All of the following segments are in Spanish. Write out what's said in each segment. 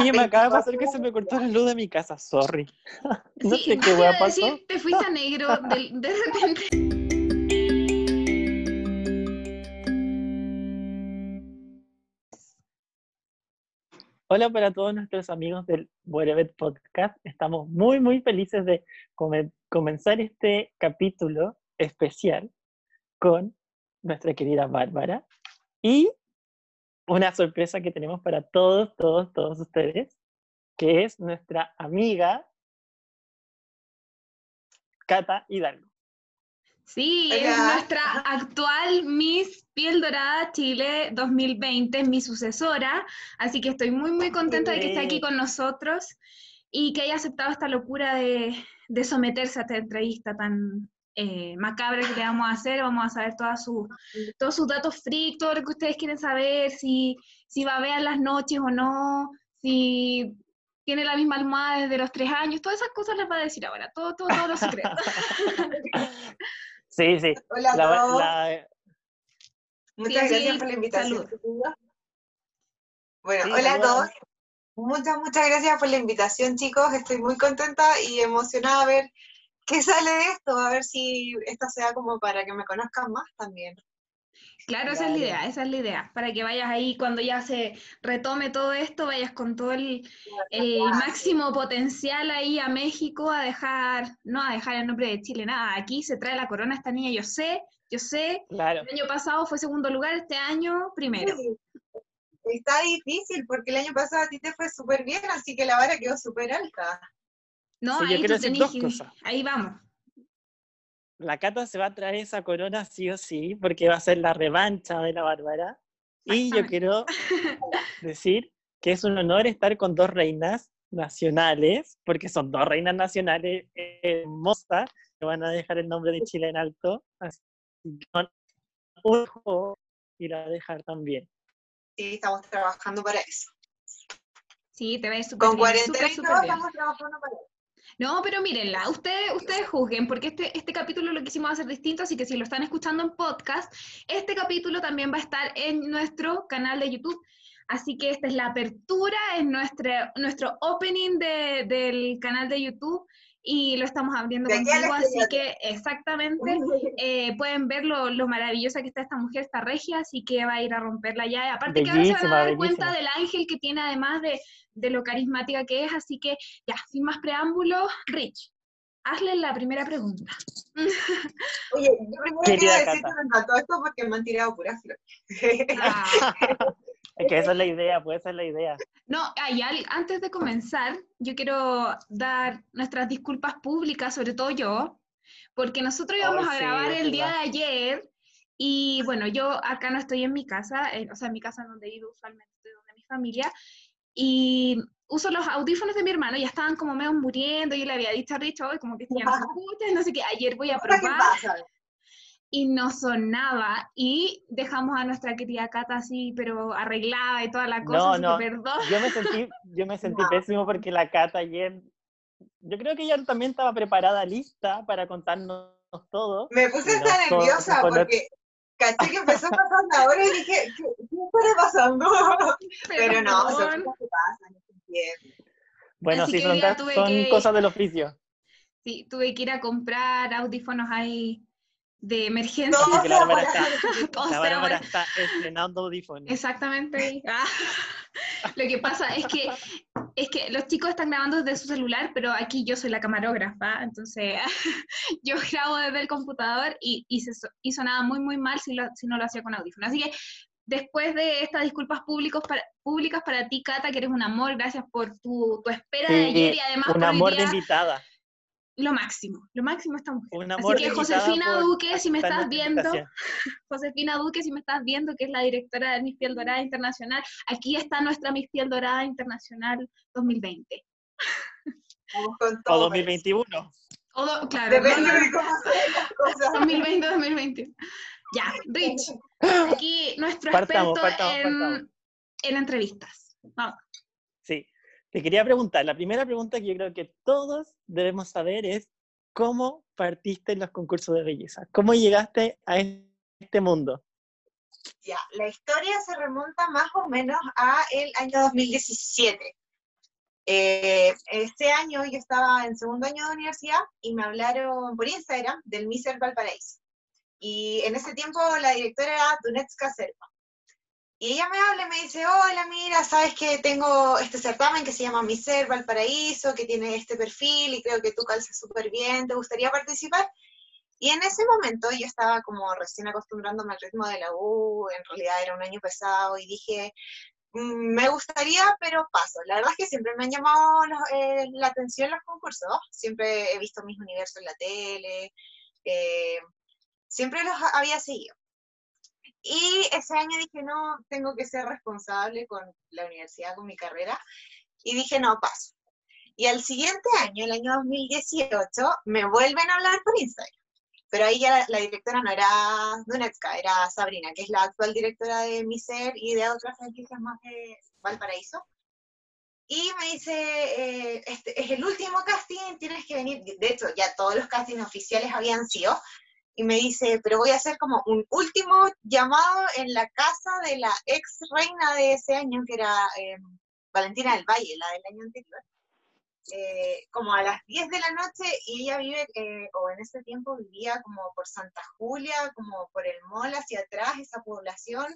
Oye, me acaba de pasar que se me cortó la luz de mi casa, sorry. no Sí, sé qué iba a decir, te fuiste a negro de, de repente. Hola para todos nuestros amigos del Wherever Podcast. Estamos muy, muy felices de come- comenzar este capítulo especial con nuestra querida Bárbara y una sorpresa que tenemos para todos, todos, todos ustedes, que es nuestra amiga Cata Hidalgo. Sí, es Hola. nuestra actual Miss Piel Dorada Chile 2020, mi sucesora. Así que estoy muy, muy contenta de que esté aquí con nosotros y que haya aceptado esta locura de, de someterse a esta entrevista tan eh, macabra que le vamos a hacer. Vamos a saber todas sus- todos sus datos freak, todo lo que ustedes quieren saber, si, si va a ver las noches o no, si tiene la misma almohada desde los tres años, todas esas cosas les va a decir ahora, todo, todo, todos los secretos. Sí, sí. Hola a La- todos. la- Muchas Sí, gracias sí, por la invitación. salud. Bueno, Sí, hola a todos. Muchas, muchas gracias por la invitación, chicos. Estoy muy contenta y emocionada a ver qué sale de esto, a ver si esto sea como para que me conozcan más también. Claro, esa es la idea, esa es la idea, para que vayas ahí cuando ya se retome todo esto, vayas con todo el, el máximo potencial ahí a México a dejar, no a dejar el nombre de Chile, nada, aquí se trae la corona esta niña, yo sé, yo sé, claro. el año pasado fue segundo lugar, este año primero. Sí. Está difícil porque el año pasado a ti te fue súper bien, así que la vara quedó súper alta. No, Sí, yo ahí quiero tú decir tenés dos cosas. ahí vamos. La Cata se va a traer esa corona sí o sí, porque va a ser la revancha de la Bárbara. Y yo quiero decir que es un honor estar con dos reinas nacionales, porque son dos reinas nacionales hermosas, que van a dejar el nombre de Chile en alto. Así que con un ojo ir a dejar también. Sí, estamos trabajando para eso. Sí, te ves súper Con bien, 43 súper, y súper todo bien. estamos trabajando para eso. No, pero mírenla, ustedes, ustedes juzguen, porque este, este capítulo lo quisimos hacer distinto, así que si lo están escuchando en podcast, este capítulo también va a estar en nuestro canal de YouTube. Así que esta es la apertura, es nuestro opening de- del canal de YouTube y lo estamos abriendo De contigo, así que exactamente eh, pueden ver lo, lo maravillosa que está esta mujer, esta regia, así que va a ir a romperla ya. Aparte que ahora se van a dar cuenta del ángel que tiene además de, de lo carismática que es, así que ya, sin más preámbulos, Rich, hazle la primera pregunta. Oye, yo primero quiero decir que me encantó esto porque me han tirado puras flores. Ah, Es que esa es la idea, pues esa es la idea. no, hay antes de comenzar, yo quiero dar nuestras disculpas públicas, sobre todo yo, porque nosotros íbamos Ay, a grabar el día de ayer y bueno, yo acá no estoy en mi casa, eh, o sea, en mi casa donde vivo usualmente, estoy donde mi familia, y uso los audífonos de mi hermano, ya estaban como medio muriendo, yo le había dicho a Rich, hoy como que ya no se escucha, no sé qué, ayer voy a ¿Qué probar pasa? Y no sonaba y dejamos a nuestra querida Cata así, pero arreglada y toda la cosa, No, así no. que perdón. Yo me sentí, yo me sentí No. pésimo porque la Cata ayer, yo creo que ella también estaba preparada, lista para contarnos todo. Me puse hasta todo- nerviosa con- porque caché que empezó a pasar la hora y dije, ¿qué, qué está pasando? Pero no, son cosas que pasan, no se entiende. Bueno, Así sí, que son, son que- cosas del oficio. Sí, tuve que ir a comprar audífonos ahí de emergencia. No, Así que la Bárbara está, la Bárbara estrenando audífonos. Exactamente. Ah. Lo que pasa es que es que los chicos están grabando desde su celular, pero aquí yo soy la camarógrafa, entonces yo grabo desde el computador y, y, se, so- y sonaba muy, muy mal si, lo- si no lo hacía con audífonos. Así que después de estas disculpas públicos para, públicas para ti, Cata, que eres un amor, gracias por tu, tu espera de Sí, ayer y además un por amor de día, invitada. Lo máximo, lo máximo esta mujer. Un Así amor que de invitada Josefina por Duque, si me estás viendo. Josefina Duque, si me estás viendo, que es la directora de Miss Piel Dorada Internacional, aquí está nuestra Miss Piel Dorada Internacional 2020. Vamos con O todo. 2021. O do- claro, Depende no, no, de cómo se ven las cosas. 2020, 2020. Ya, Rich, aquí nuestro Partamos, experto partamos, en, partamos. en entrevistas. Vamos. Sí. Te quería preguntar, la primera pregunta que yo creo que todos debemos saber es, ¿cómo partiste en los concursos de belleza? ¿Cómo llegaste a este mundo? La historia se remonta más o menos a el año 2017. Eh, este año yo estaba en segundo año de universidad y me hablaron por Instagram del Miser Valparaíso. Y en ese tiempo la directora era Dunetska Serpa. Y ella me habla y me dice, hola, mira, sabes que tengo este certamen que se llama Miser Valparaíso, que tiene este perfil y creo que tú calzas súper bien, ¿te gustaría participar? Y en ese momento yo estaba como recién acostumbrándome al ritmo de la U, en realidad era un año pesado y dije, mm, me gustaría, pero paso. La verdad es que siempre me han llamado eh, la atención los concursos, siempre he visto mis universos en la tele, eh, siempre los había seguido. Y ese año dije, no, tengo que ser responsable con la universidad, con mi carrera. Y dije, no, paso. Y al siguiente año, el año 2018, me vuelven a hablar por Instagram. Pero ahí ya la, directora no era Donetska, era Sabrina, que es la actual directora de Miser y de otras franquicias más de Valparaíso. Y me dice, eh, este es el último casting, tienes que venir. De hecho, ya todos los castings oficiales habían sido, y me dice, pero voy a hacer como un último llamado en la casa de la ex reina de ese año, que era eh, Valentina del Valle, la del año anterior, eh, como a las 10 de la noche y ella vive, eh, o en ese tiempo vivía como por Santa Julia, como por el mall hacia atrás, esa población,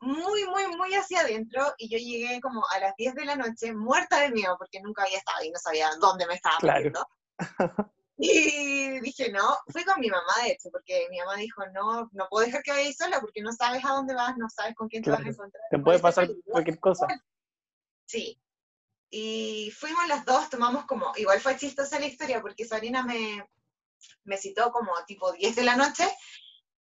muy, muy, muy hacia adentro y yo llegué como a las 10 de la noche muerta de miedo porque nunca había estado y no sabía dónde me estaba claro. Y dije, no, fui con mi mamá de hecho, porque mi mamá dijo, no, no puedo dejar que vayas sola porque no sabes a dónde vas, no sabes con quién te vas a encontrar. Te puede pasar cualquier cosa. Sí. Y fuimos las dos, tomamos como, igual fue chistosa la historia porque Sarina me, me citó como tipo 10 de la noche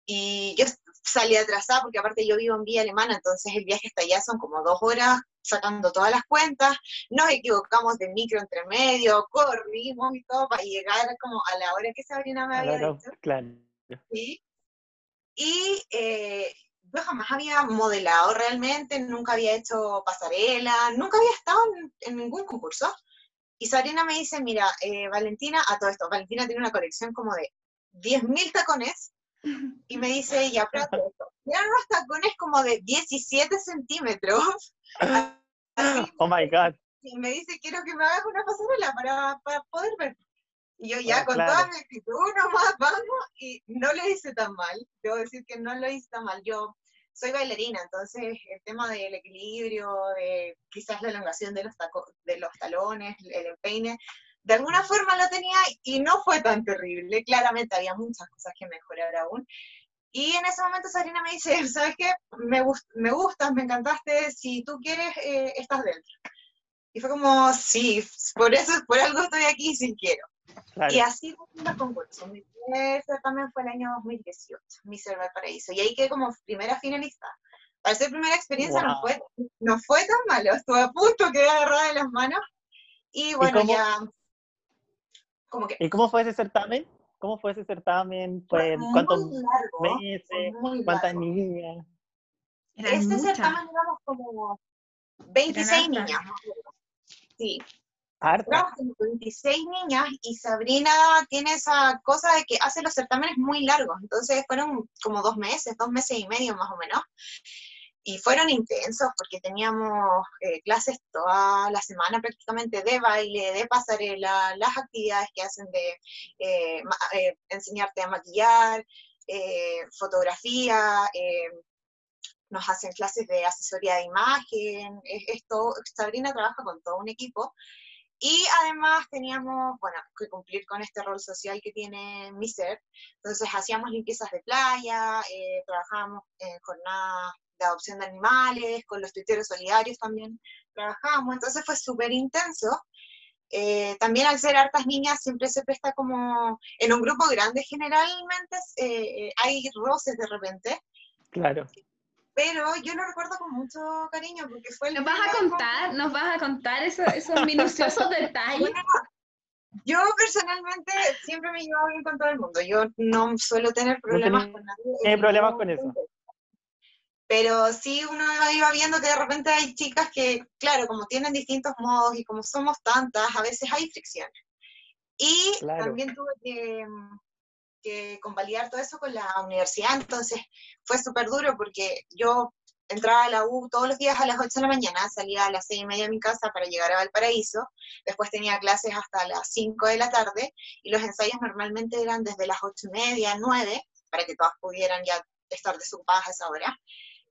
y yo salí atrasada porque aparte yo vivo en Vía Alemana, entonces el viaje hasta allá son como dos horas sacando todas las cuentas, nos equivocamos de micro entre medio, corrimos y todo para llegar como a la hora que Sabrina me había dicho. Claro. ¿sí? Y eh, yo jamás había modelado realmente, nunca había hecho pasarela, nunca había estado en, ningún concurso. Y Sabrina me dice, mira, eh, Valentina, a todo esto, Valentina tiene una colección como de 10.000 tacones, y me dice, esto, eran unos tacones como de 17 centímetros, oh my God. Y me dice, quiero que me hagas una pasarela para, para poder ver. Y yo ya con toda mi actitud nomás vamos y no lo hice tan mal. Debo decir que no lo hice tan mal. Yo soy bailarina, entonces el tema del equilibrio, de quizás la elongación de los, de los talones, el empeine, de alguna forma lo tenía y no fue tan terrible. Claramente había muchas cosas que mejorar aún. Y en ese momento Sabrina me dice, ¿sabes qué? Me, me gustas, me encantaste, si tú quieres, eh, estás dentro. Y fue como, sí, por eso, por algo estoy aquí si quiero. Y así fue el concurso. Mi primer también fue el año 2018, mi Server Paraíso. Y ahí quedé como primera finalista. Para ser primera experiencia no, fue, no fue tan malo, estuve a punto, quedé agarrada de las manos. Y bueno, ya... Como que, ¿Y cómo fue ese certamen? ¿Cómo fue ese certamen? ¿Cuántos meses? ¿Cuántas niñas? este certamen íbamos como 26 niñas. Sí. Harta. como 26 niñas y Sabrina tiene esa cosa de que hace los certámenes muy largos, entonces fueron como dos meses, dos meses y medio más o menos y fueron intensos porque teníamos eh, clases toda la semana prácticamente de baile, de pasarela, las actividades que hacen de eh, eh, enseñarte a maquillar, fotografía, nos hacen clases de asesoría de imagen, esto, Sabrina trabaja con todo un equipo. Y además teníamos, bueno, que cumplir con este rol social que tiene mi ser. Entonces hacíamos limpiezas de playa, trabajábamos en jornadas de adopción de animales, con los tuiteros solidarios también trabajamos, entonces fue súper intenso. Eh, también al ser hartas niñas siempre se presta como, en un grupo grande generalmente eh, hay roces de repente. Claro. Pero yo lo recuerdo con mucho cariño porque fue... ¿Nos vas a contar? ¿Nos vas a contar esos minuciosos detalles? yo personalmente siempre me llevo bien con todo el mundo. Yo no suelo tener problemas con nadie. ¿Tiene problemas con eso? Pero sí uno iba viendo que de repente hay chicas que, claro, como tienen distintos modos y como somos tantas, a veces hay fricciones. Y también tuve que, que, convalidar todo eso con la universidad, entonces fue súper duro porque yo entraba a la U todos los días a las 8 de la mañana, salía a las 6 y media de mi casa para llegar a Valparaíso, después tenía clases hasta las 5 de la tarde, y los ensayos normalmente eran desde las 8 y media, 9, para que todas pudieran ya estar desocupadas a esa hora.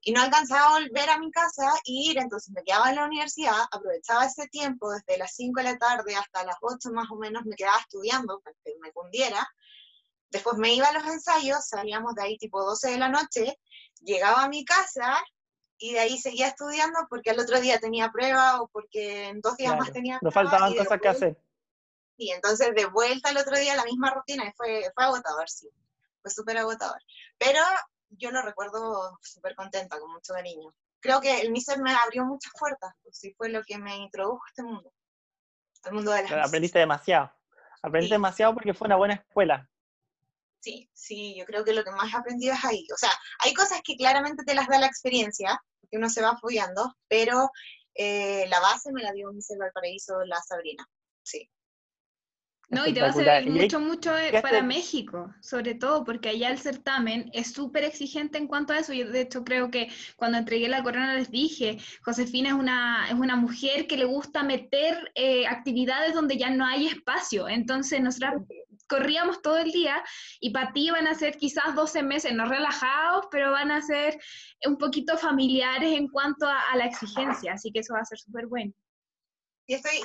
Y no alcanzaba a volver a mi casa y ir, entonces me quedaba en la universidad, aprovechaba ese tiempo desde las 5 de la tarde hasta las 8 más o menos, me quedaba estudiando para que me cundiera. Después me iba a los ensayos, salíamos de ahí tipo 12 de la noche, llegaba a mi casa y de ahí seguía estudiando porque al otro día tenía prueba o porque en dos días más tenía No faltaban cosas que hacer. Y entonces de vuelta al otro día la misma rutina y fue, fue agotador, sí. Fue súper agotador. Pero yo lo recuerdo súper contenta, con mucho cariño. Creo que el MISER me abrió muchas puertas, pues sí fue lo que me introdujo a este mundo. Al mundo de las Aprendiste demasiado. Aprendiste demasiado porque fue una buena escuela. Sí, sí, yo creo que lo que más he aprendido es ahí. O sea, hay cosas que claramente te las da la experiencia, porque uno se va follando, pero eh, la base me la dio mi Valparaíso, la Sabrina. Sí. No, y te va a servir mucho, mucho eh, para México, sobre todo porque allá el certamen es súper exigente en cuanto a eso. Yo de hecho creo que cuando entregué la corona les dije, Josefina es una, es una mujer que le gusta meter eh, actividades donde ya no hay espacio. Entonces nosotros corríamos todo el día y para ti van a ser quizás 12 meses, no relajados, pero van a ser un poquito familiares en cuanto a, a la exigencia. Así que eso va a ser súper bueno. Y estoy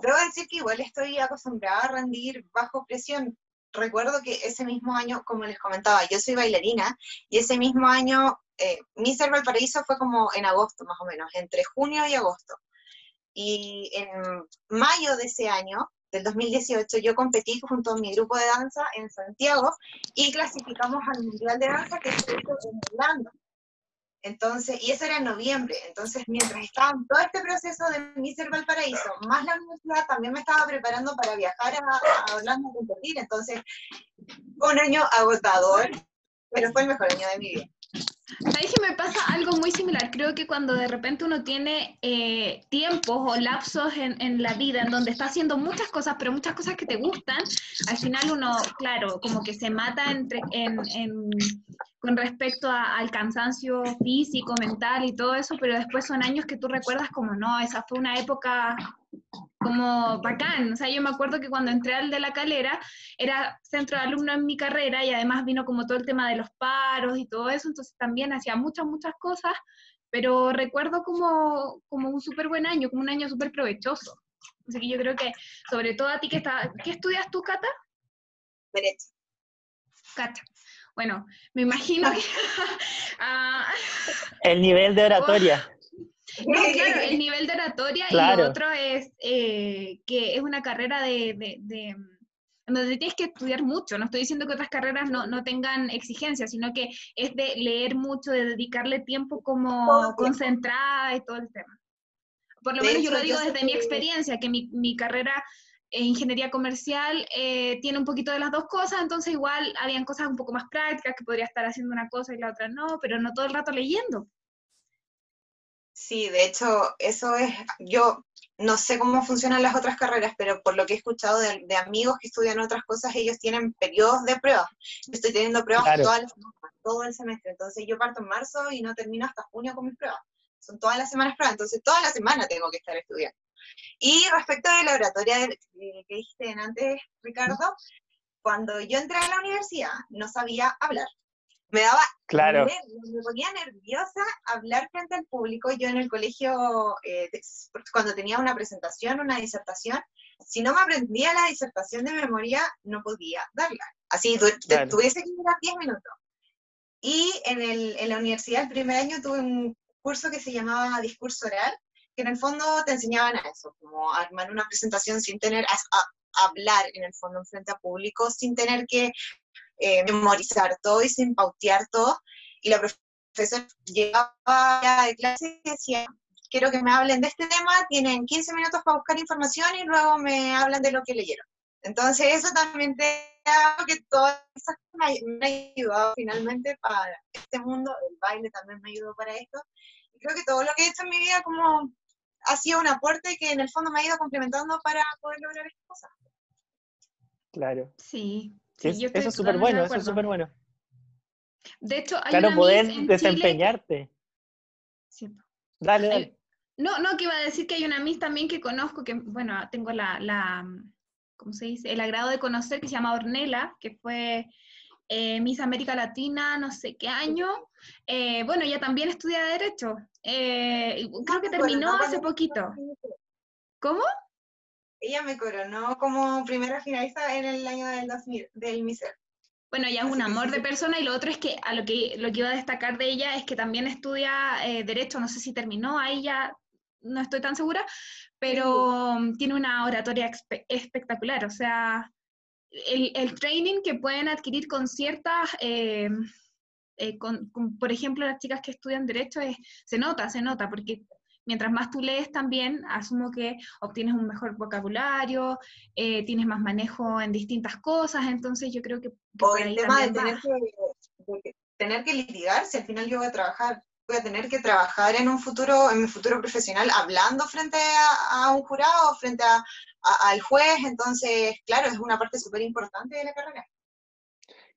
Debo decir que igual estoy acostumbrada a rendir bajo presión. Recuerdo que ese mismo año, como les comentaba, yo soy bailarina y ese mismo año eh, mi Mister Valparaíso fue como en agosto más o menos, entre junio y agosto. Y en mayo de ese año, del 2018, yo competí junto a mi grupo de danza en Santiago y clasificamos al Mundial de Danza que se hizo en Orlando. Entonces, y eso era en noviembre, entonces mientras estaba en todo este proceso de Mister Valparaíso, más la universidad, también me estaba preparando para viajar a, a Orlando a competir, entonces un año agotador, pero fue el mejor año de mi vida. ¿Sabes que me pasa algo muy similar? Creo que cuando de repente uno tiene eh, tiempos o lapsos en, en, la vida en donde está haciendo muchas cosas, pero muchas cosas que te gustan, al final uno, claro, como que se mata entre, en, en, con respecto al cansancio físico, mental y todo eso, pero después son años que tú recuerdas como, no, esa fue una época como bacán. O sea, yo me acuerdo que cuando entré al de la calera era centro de alumno en mi carrera y además vino como todo el tema de los paros y todo eso, entonces también hacía muchas, muchas cosas, pero recuerdo como, como un súper buen año, como un año súper provechoso. Así que yo creo que, sobre todo a ti que está, ¿qué estudias tú, Cata? Derecho. Cata. Bueno, me imagino que... Ah. el nivel de oratoria. No, claro, el nivel de oratoria y lo otro es eh, que es una carrera de, de, donde tienes que estudiar mucho. No estoy diciendo que otras carreras no, no, tengan exigencias, sino que es de leer mucho, de dedicarle tiempo como concentrada y todo el tema. Por lo menos yo lo digo desde mi experiencia, que mi, mi carrera ingeniería comercial eh, tiene un poquito de las dos cosas, entonces igual habían cosas un poco más prácticas que podría estar haciendo una cosa y la otra no, pero no todo el rato leyendo. Sí, de hecho, eso es, yo no sé cómo funcionan las otras carreras, pero por lo que he escuchado de, amigos que estudian otras cosas, ellos tienen periodos de pruebas. estoy teniendo pruebas todo el semestre, entonces yo parto en marzo y no termino hasta junio con mis pruebas. Son todas las semanas pruebas, entonces toda la semana tengo que estar estudiando. Y respecto de la oratoria que dijiste antes, Ricardo, cuando yo entré a la universidad no sabía hablar me daba claro. me ponía nerviosa hablar frente al público. Yo en el colegio, eh, cuando tenía una presentación, una disertación, si no me aprendía la disertación de memoria, no podía darla. Así, tuviese que durar 10 minutos. Y en, el, en la universidad, el primer año, tuve un curso que se llamaba discurso oral, que en el fondo te enseñaban a eso, como armar una presentación sin tener, a, hablar en el fondo en frente a público, sin tener que eh, memorizar todo y sin pautear todo. Y la profesora llegaba de clase y decía, quiero que me hablen de este tema, tienen 15 minutos para buscar información y luego me hablan de lo que leyeron. Entonces eso también te que todas esas cosas me han ayudado finalmente para este mundo, el baile también me ayudó para esto. Y creo que todo lo que he hecho en mi vida como ha sido un aporte que en el fondo me ha ido complementando para poder lograr estas cosas. Claro. Sí, eso es súper bueno, eso es súper bueno. De hecho, hay claro, una poder Miss en desempeñarte. Siento. Dale, dale. No, no, que iba a decir que hay una Miss también que conozco, que, bueno, tengo la, la, ¿cómo se dice? El agrado de conocer, que se llama Ornella, que fue eh, Miss América Latina, no sé qué año. Eh, bueno, ella también estudia Derecho. Eh, creo que terminó no hace poquito. ¿Cómo? Ella me coronó como primera finalista en el año del 2000, del MISER. Bueno, ella es un sí, amor sí, de sí. persona y lo otro es que a lo que lo que iba a destacar de ella es que también estudia eh, derecho, no sé si terminó, ahí ya no estoy tan segura, pero mm, tiene una oratoria espectacular, o sea, el, el training que pueden adquirir con ciertas, eh, eh, con- con, por ejemplo, las chicas que estudian derecho, es, se nota, se nota, porque mientras más tú lees también, asumo que obtienes un mejor vocabulario, eh, tienes más manejo en distintas cosas, entonces yo creo que, que O el tema de tener que, de tener que litigar, si al final yo voy a trabajar, voy a tener que trabajar en un futuro, en mi futuro profesional, hablando frente a, a un jurado, frente a, a- al juez, entonces, claro, es una parte súper importante de la carrera.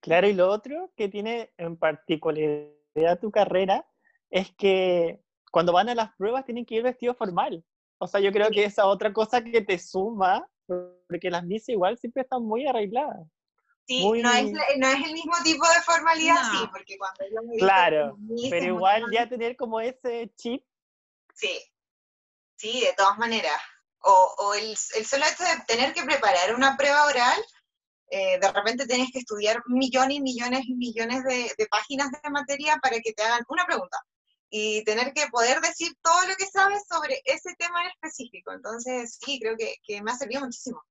Claro, y lo otro que tiene en particularidad tu carrera es que cuando van a las pruebas tienen que ir vestido formal. O sea, yo creo que esa otra cosa que te suma, porque las misas igual siempre están muy arregladas. Sí, Muy- no, es, no es el mismo tipo de formalidad, No. sí, porque cuando yo me Claro, Pero igual ya tener como ese chip, Sí, sí, de todas maneras. O, o el, el solo hecho de tener que preparar una prueba oral, eh, de repente tienes que estudiar millones y millones y millones de, de páginas de materia para que te hagan una pregunta. Y tener que poder decir todo lo que sabes sobre ese tema en específico. Entonces, sí, creo que, que me ha servido muchísimo.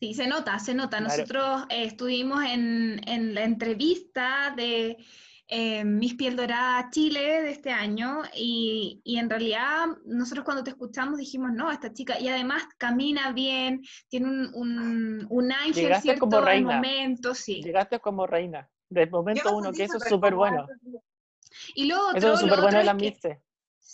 Sí, se nota, se nota. Claro. Nosotros eh, estuvimos en, en la entrevista de eh, Miss Piel Dorada Chile de este año y, y en realidad nosotros cuando te escuchamos dijimos, no, esta chica, y además camina bien, tiene un, un, un ángel, Llegaste ¿cierto? como reina. momento, sí. llegaste como reina. Del Yo momento me uno, que eso es súper bueno. Y lo otro, Eso es súper bueno de es las que- mises.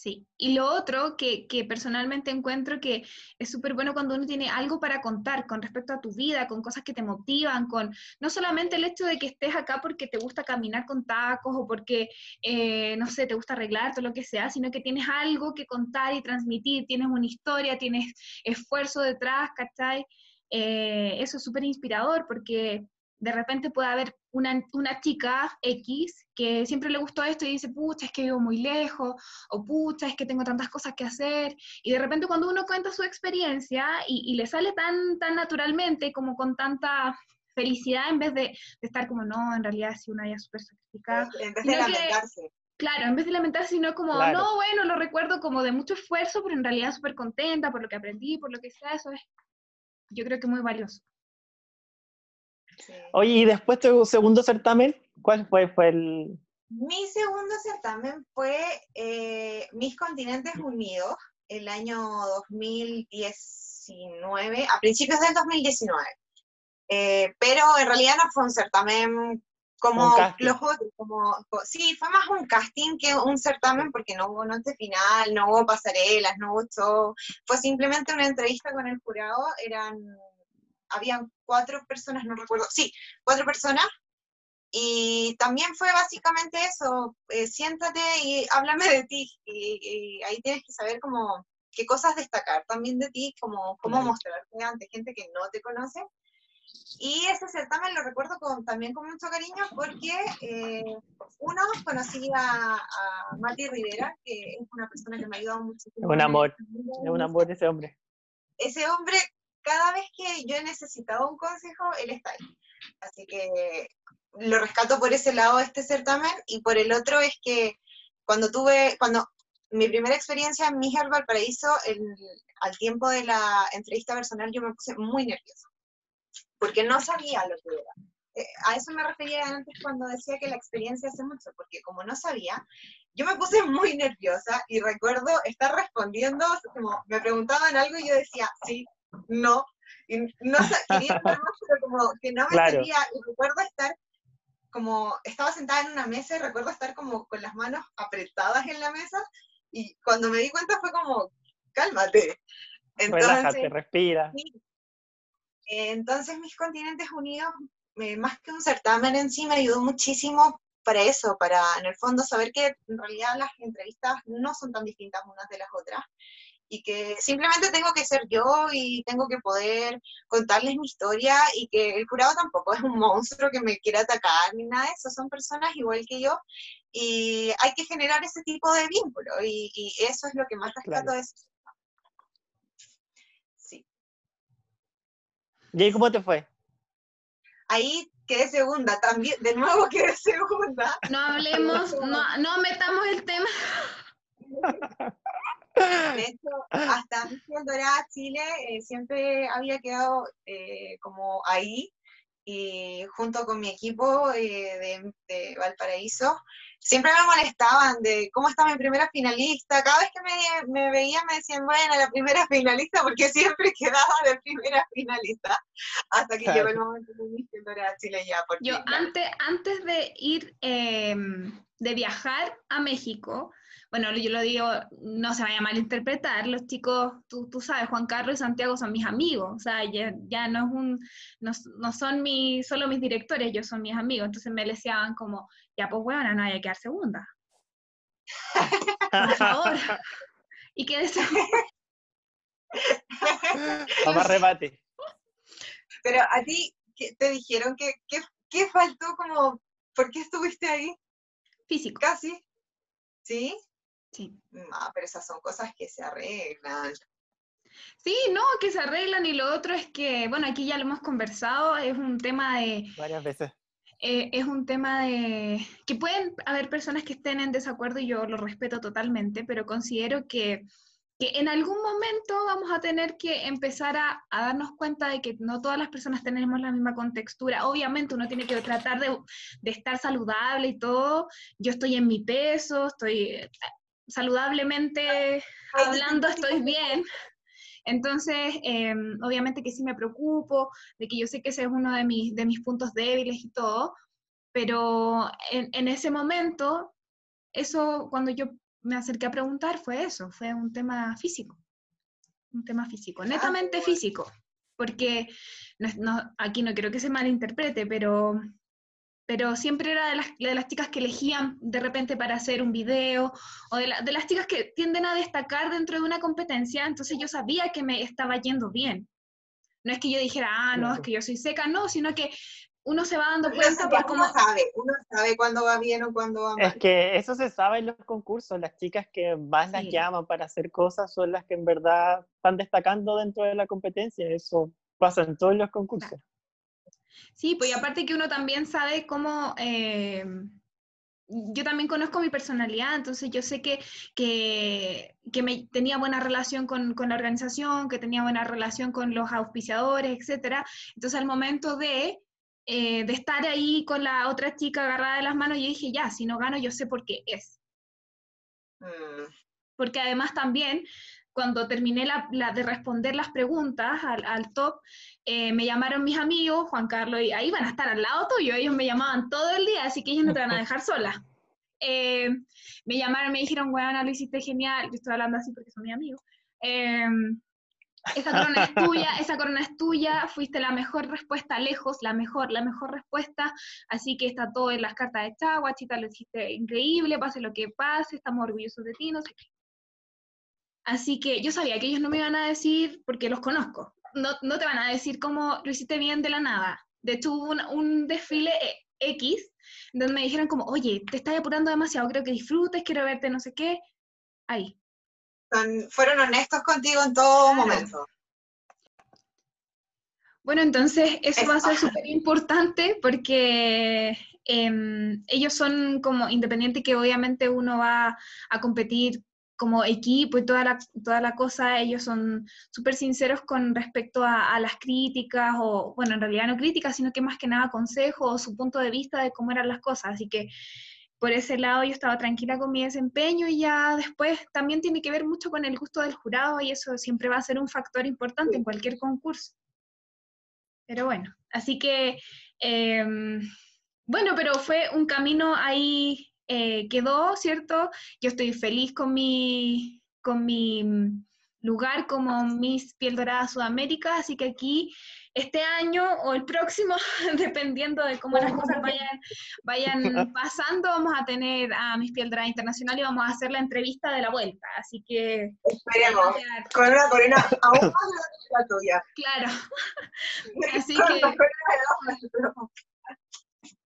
Sí, y lo otro que, personalmente encuentro que es súper bueno cuando uno tiene algo para contar con respecto a tu vida, con cosas que te motivan, con no solamente el hecho de que estés acá porque te gusta caminar con tacos o porque, eh, no sé, te gusta arreglarte o lo que sea, sino que tienes algo que contar y transmitir, tienes una historia, tienes esfuerzo detrás, ¿cachai? Eh, eso es súper inspirador porque de repente puede haber una, una chica X que siempre le gustó esto y dice, pucha, es que vivo muy lejos, o pucha, es que tengo tantas cosas que hacer, y de repente cuando uno cuenta su experiencia y, y le sale tan, tan naturalmente, como con tanta felicidad, en vez de, de estar como, no, en realidad sí, una ya súper sacrificada, En vez de Sino que- lamentarse. claro, en vez de lamentarse, sino como, Claro. no, bueno, lo recuerdo como de mucho esfuerzo, pero en realidad súper contenta por lo que aprendí, por lo que sea, eso es, yo creo que muy valioso. Sí. Oye, y después tu segundo certamen, ¿cuál fue? Fue el... Mi segundo certamen fue eh, Mis Continentes Unidos, el año 2019, a principios del 2019. Eh, pero en realidad no fue un certamen como los otros, como, co- sí, fue más un casting que un certamen porque no hubo noche final, no hubo pasarelas, no hubo show, fue simplemente una entrevista con el jurado, eran, habían cuatro personas, no recuerdo, sí, cuatro personas, y también fue básicamente eso, eh, siéntate y háblame de ti, y, y ahí tienes que saber como qué cosas destacar también de ti, como cómo Claro. mostrarte ante gente que no te conoce. Y ese certamen lo recuerdo con, también con mucho cariño porque, eh, uno, conocí a, a Mati Rivera, que es una persona que me ha ayudado muchísimo. Un en el amor, Es un amor ese hombre. ese hombre, cada vez que yo he necesitado un consejo, él está ahí. Así que lo rescato por ese lado de este certamen y por el otro es que cuando tuve, cuando mi primera experiencia en Miss Valparaíso, el- al tiempo de la entrevista personal yo me puse muy nerviosa, porque no sabía lo que era. Eh, a eso me refería antes cuando decía que la experiencia hace mucho, porque como no sabía, yo me puse muy nerviosa y recuerdo estar respondiendo, como me preguntaban algo y yo decía, sí, no, y no quería más, pero como que no me Claro. salía, y recuerdo estar como, estaba sentada en una mesa y recuerdo estar como con las manos apretadas en la mesa, y cuando me di cuenta fue como, cálmate. Relájate, respira. Sí. Entonces, Mis Continentes Unidos, eh, más que un certamen en sí, me ayudó muchísimo para eso, para en el fondo saber que en realidad las entrevistas no son tan distintas unas de las otras y que simplemente tengo que ser yo y tengo que poder contarles mi historia y que el jurado tampoco es un monstruo que me quiera atacar ni nada de eso, son personas igual que yo y hay que generar ese tipo de vínculo y, eso es lo que más rescato de eso. Sí. ¿Y ahí cómo te fue? Ahí quedé segunda, también, de nuevo quedé segunda. No hablemos, no, no metamos el tema. De hecho, hasta Michelle Dorada Chile eh, siempre había quedado eh, como ahí y junto con mi equipo eh, de, Valparaíso, siempre me molestaban de cómo está mi primera finalista. Cada vez que me, me veían me decían, bueno, la primera finalista, porque siempre quedaba de primera finalista, hasta que llegó el momento de Michelle Dorada Chile ya. Yo antes, antes de ir, em, de viajar a México, bueno, yo lo digo, no se vaya a malinterpretar, los chicos, tú, tú sabes, Juan Carlos y Santiago son mis amigos, o sea, ya, no es un, no, son mi, solo mis directores, ellos son mis amigos, entonces me decían como, ya pues bueno, no hay que quedar segunda. Por favor. y qué deseo. Vamos a rebate. Pero a ti, ¿te dijeron que, qué faltó como, por qué estuviste ahí? Físico. Casi. ¿Sí? Sí. No, pero esas son cosas que se arreglan. Sí, no, que se arreglan y lo otro es que, bueno, aquí ya lo hemos conversado, es un tema de... Varias veces. Eh, es un tema de que pueden haber personas que estén en desacuerdo y yo lo respeto totalmente, pero considero que, que en algún momento vamos a tener que empezar a, a, darnos cuenta de que no todas las personas tenemos la misma contextura. Obviamente uno tiene que tratar de, de estar saludable y todo. Yo estoy en mi peso, estoy saludablemente hablando estoy bien. Entonces, em, obviamente que sí me preocupo, de que yo sé que ese es uno de mis, de mis puntos débiles y todo, pero en, en ese momento, eso cuando yo me acerqué a preguntar fue eso, fue un tema físico, un tema físico, ah, netamente físico, porque no, aquí no quiero que se malinterprete, pero pero siempre era de las, de las, chicas que elegían de repente para hacer un video, o de, de, las chicas que tienden a destacar dentro de una competencia, entonces yo sabía que me estaba yendo bien. No es que yo dijera, ah, no, es que yo soy seca, no, sino que uno se va dando cuenta por cómo... Uno sabe, uno sabe cuándo va bien o cuándo va mal. Es que eso se sabe en los concursos, las chicas que más las llaman para hacer cosas son las que en verdad están destacando dentro de la competencia, eso pasa en todos los concursos. Sí, pues y aparte que uno también sabe cómo... Eh, yo también conozco mi personalidad, entonces yo sé que, que, me, tenía buena relación con, la organización, que tenía buena relación con los auspiciadores, etc. Entonces al momento de, eh, de estar ahí con la otra chica agarrada de las manos, yo dije, ya, si no gano, yo sé por qué es. Mm. Porque además también cuando terminé la, de responder las preguntas al, top, eh, me llamaron mis amigos, Juan Carlos, y ahí van a estar al lado tuyo, ellos me llamaban todo el día, así que ellos no te van a dejar sola. Eh, me llamaron, me dijeron, bueno, lo hiciste genial, yo estoy hablando así porque son mis amigos. Eh, esa corona es tuya, esa corona es tuya, fuiste la mejor respuesta lejos, la mejor, la mejor respuesta, así que está todo en las cartas de Chagua, chita, lo hiciste increíble, pase lo que pase, estamos orgullosos de ti, no sé qué. Así que yo sabía que ellos no me iban a decir, porque los conozco, no, no te van a decir cómo lo hiciste bien de la nada. De hecho, hubo un, desfile X, donde me dijeron como, oye, te estás apurando demasiado, creo que disfrutes, quiero verte, no sé qué. Ahí. fueron honestos contigo en todo momento. Bueno, entonces eso va a ser súper importante porque em, ellos son como independientes que obviamente uno va a competir como equipo y toda la, toda la cosa, ellos son súper sinceros con respecto a, las críticas, o bueno, en realidad no críticas, sino que más que nada consejos o su punto de vista de cómo eran las cosas. Así que por ese lado yo estaba tranquila con mi desempeño y ya después también tiene que ver mucho con el gusto del jurado y eso siempre va a ser un factor importante en cualquier concurso. Pero bueno, así que, em, bueno, pero fue un camino ahí eh, quedó, ¿cierto? Yo estoy feliz con mi, con mi, lugar como Miss Piel Dorada Sudamérica, así que aquí este año o el próximo, dependiendo de cómo las cosas vayan, vayan pasando, vamos a tener a Miss Piel Dorada Internacional y vamos a hacer la entrevista de la vuelta, así que... Esperemos, con una corona aún más la tuya. Claro, así que...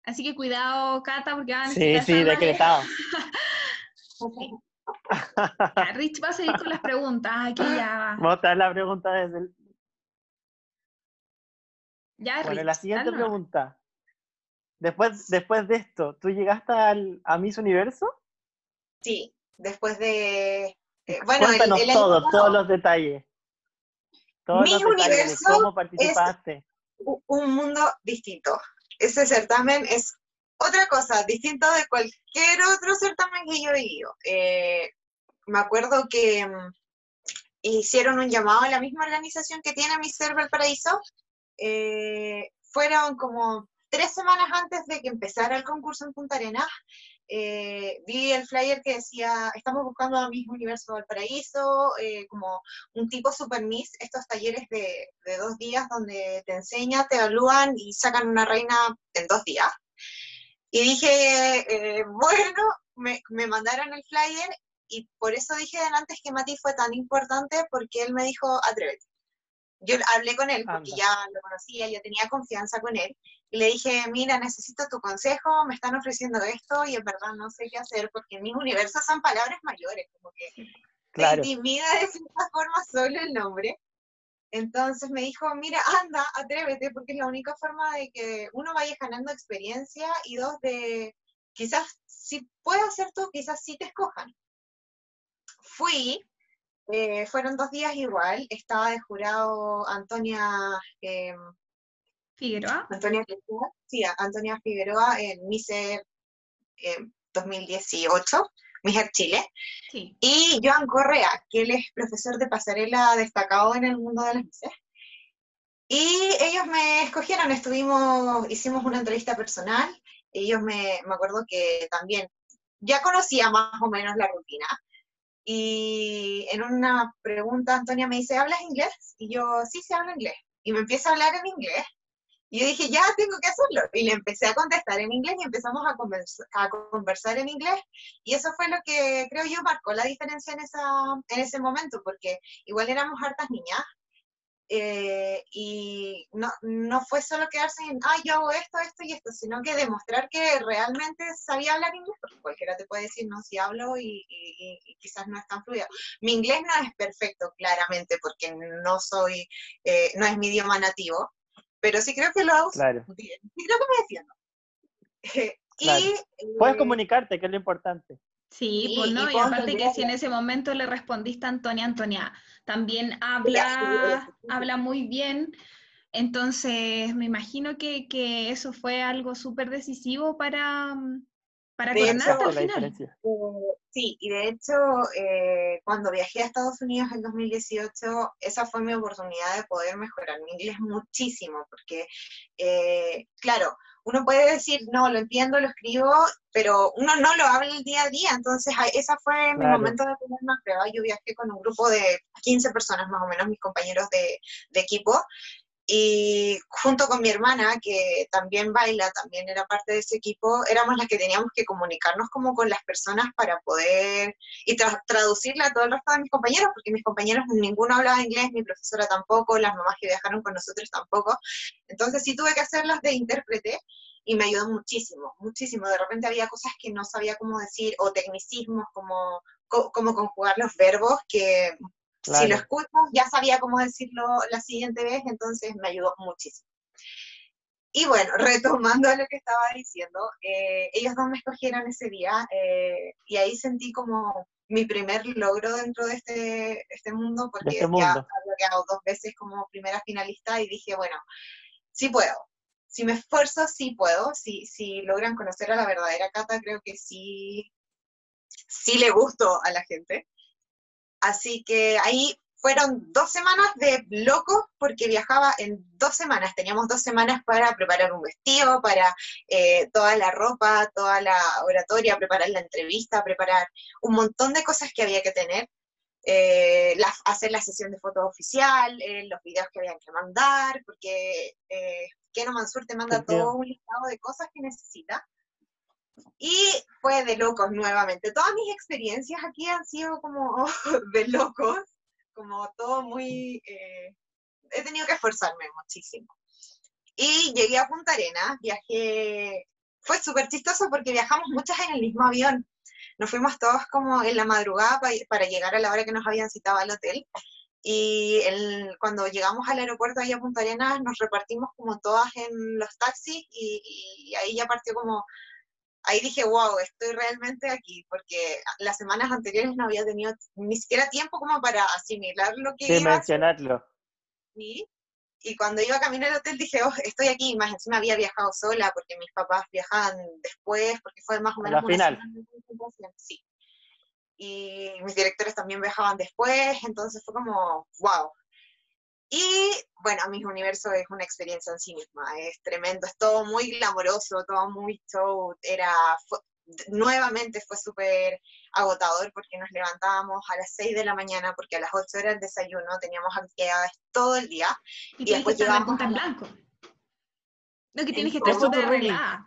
Así que cuidado, Cata, porque van a Sí, sí, decretado. Rich va a seguir con las preguntas. Aquí ya Vamos a la pregunta desde el... Ya, Bueno, Rich, la siguiente dale. pregunta. Después, después de esto, ¿tú llegaste al, a Miss Universo? Sí, después de... eh, bueno, el, Cuéntanos el año todo, pasado, todos los detalles. Todos Miss los detalles de Universo cómo participaste. un mundo distinto. Ese certamen es otra cosa, distinto de cualquier otro certamen que yo he vivido. Eh, me acuerdo que mm, hicieron un llamado a la misma organización que tiene mi Valparaíso. Eh, fueron como tres semanas antes de que empezara el concurso en Punta Arenas. Eh, vi el flyer que decía, estamos buscando a Miss Universo Valparaíso, eh, como un tipo Super Miss, estos talleres de, de dos días donde te enseñan, te evalúan y sacan una reina en dos días. Y dije, eh, bueno, me, me mandaron el flyer y por eso dije antes que Mati fue tan importante porque él me dijo, atrévete. Yo hablé con él porque Anda. ya lo conocía, yo tenía confianza con él. Y le dije, mira, necesito tu consejo, me están ofreciendo esto y en verdad no sé qué hacer porque en mis universos son palabras mayores, como que Claro. te intimida de cierta forma solo el nombre. Entonces me dijo, mira, anda, atrévete, porque es la única forma de que uno vaya ganando experiencia y dos, de quizás si puedes hacer tú, quizás sí te escojan. Fui, eh, fueron dos días igual, estaba de jurado Antonia, eh, Figueroa. Antonia Figueroa, sí, Antonia Figueroa en Miser eh, 2018, Miser Chile. Sí. Y Joan Correa, que él es profesor de pasarela destacado en el mundo de las luces. Y ellos me escogieron, estuvimos, hicimos una entrevista personal, ellos me, me acuerdo que también ya conocía más o menos la rutina. Y en una pregunta Antonia me dice, ¿hablas inglés? Y yo, sí, sí hablo inglés. Y me empieza a hablar en inglés. Y yo dije, ya tengo que hacerlo. Y le empecé a contestar en inglés y empezamos a conversar, a conversar en inglés. Y eso fue lo que creo yo marcó la diferencia en, esa, en ese momento, porque igual éramos hartas niñas. Eh, y no, no fue solo quedarse en, ah, yo hago esto, esto y esto, sino que demostrar que realmente sabía hablar inglés, porque cualquiera te puede decir, no, si hablo y, y- y quizás no es tan fluido. Mi inglés no es perfecto, claramente, porque no soy, eh, no es mi idioma nativo, pero sí creo que lo hago Claro. bien. Sí creo que me defiendo. Claro. Y, Puedes eh, comunicarte, que es lo importante. Sí, Sí, pues no, y y aparte que si en ese momento le respondiste a Antonia, Antonia también habla, sí, sí. habla muy bien, entonces me imagino que, que eso fue algo súper decisivo para, mm, para De hecho, al final. Eh, sí, y de hecho, eh, cuando viajé a Estados Unidos en 2018, esa fue mi oportunidad de poder mejorar mi inglés muchísimo, porque, eh, claro, uno puede decir, no, lo entiendo, lo escribo, pero uno no lo habla el día a día, entonces esa fue mi Claro. momento de ponerme a prueba. Yo viajé con un grupo de 15 personas más o menos, mis compañeros de, de equipo, y junto con mi hermana, que también baila, también era parte de ese equipo, éramos las que teníamos que comunicarnos como con las personas para poder, y tra- traducirle a todo el resto de mis compañeros, porque mis compañeros ninguno hablaba inglés, mi profesora tampoco, las mamás que viajaron con nosotros tampoco. Entonces sí tuve que hacerlas de intérprete y me ayudó muchísimo, muchísimo. De repente había cosas que no sabía cómo decir, o tecnicismos, como, co- cómo conjugar los verbos, que si lo escucho ya sabía cómo decirlo la siguiente vez, entonces me ayudó muchísimo. Y bueno, retomando lo que estaba diciendo, eh, ellos dos me escogieron ese día eh, y ahí sentí como mi primer logro dentro de este, este mundo, porque este ya mundo. había quedado dos veces como primera finalista y dije, bueno, sí puedo. Si me esfuerzo, sí puedo. Si, si logran conocer a la verdadera Cata, creo que sí, sí le gusto a la gente. Así que ahí fueron dos semanas de locos porque viajaba en dos semanas. Teníamos dos semanas para preparar un vestido, para eh, toda la ropa, toda la oratoria, preparar la entrevista, preparar un montón de cosas que había que tener. eh, hacer la sesión de fotos oficial, eh, los videos que habían que mandar, porque eh, Keno Mansur te manda todo un listado de cosas que necesita. Y fue de locos nuevamente. Todas mis experiencias aquí han sido como de locos, como todo muy... Eh, he tenido que esforzarme muchísimo. Y llegué a Punta Arenas, viajé... Fue súper chistoso porque viajamos muchas en el mismo avión nos fuimos todos como en la madrugada para llegar a la hora que nos habían citado al hotel. Y el, cuando llegamos al aeropuerto ahí a Punta Arenas, nos repartimos como todas en los taxis y, ahí ya partió como, ahí dije, wow, estoy realmente aquí, porque las semanas anteriores no había tenido ni siquiera tiempo como para asimilar lo que... Sí, mencionarlo. Sí, y cuando iba a caminar al hotel dije, oh, estoy aquí, más encima había viajado sola porque mis papás viajaban después, porque fue más o menos la final. Sí. Y mis directores también viajaban después, entonces fue como, wow. Y bueno, Mis Universo es una experiencia en sí misma, es tremendo, es todo muy glamoroso, todo muy show, era, nuevamente fue súper agotador porque nos levantábamos a las 6 de la mañana porque a las 8 era el desayuno, teníamos actividades todo el día. Y, después llegábamos en blanco. No, que tienes que estar súper arreglada.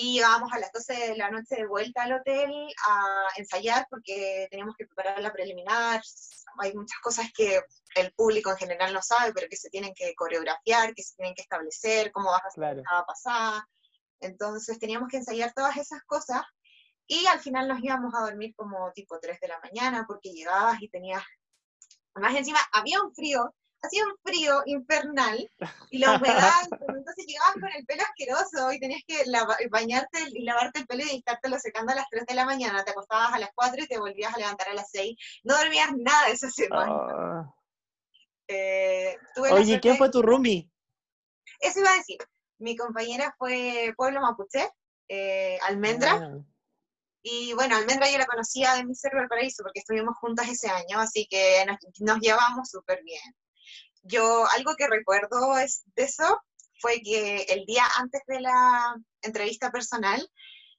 Y llegábamos a las 12 de la noche de vuelta al hotel a ensayar porque teníamos que preparar la preliminar. Hay muchas cosas que el público en general no sabe, pero que se tienen que coreografiar, que se tienen que establecer, cómo vas a hacer cada pasada. Entonces teníamos que ensayar todas esas cosas y al final nos íbamos a dormir como tipo 3 de la mañana porque llegabas y tenías, más encima había un frío, hacía un frío infernal y la humedad, entonces llegabas con el pelo asqueroso y tenías que bañarte y lavarte el pelo y estártelo secando a las 3 de la mañana, te acostabas a las 4 y te volvías a levantar a las 6, no dormías nada esa semana. Ah. Eh, Oye, ¿quién fue tu roomie? Eso iba a decir. Mi compañera fue Pueblo Mapuche, eh, Almendra. Ah. Y bueno, Almendra yo la conocía de mi Cerro del Paraíso porque estuvimos juntas ese año, así que nos, llevamos súper bien. Yo, algo que recuerdo es de eso fue que el día antes de la entrevista personal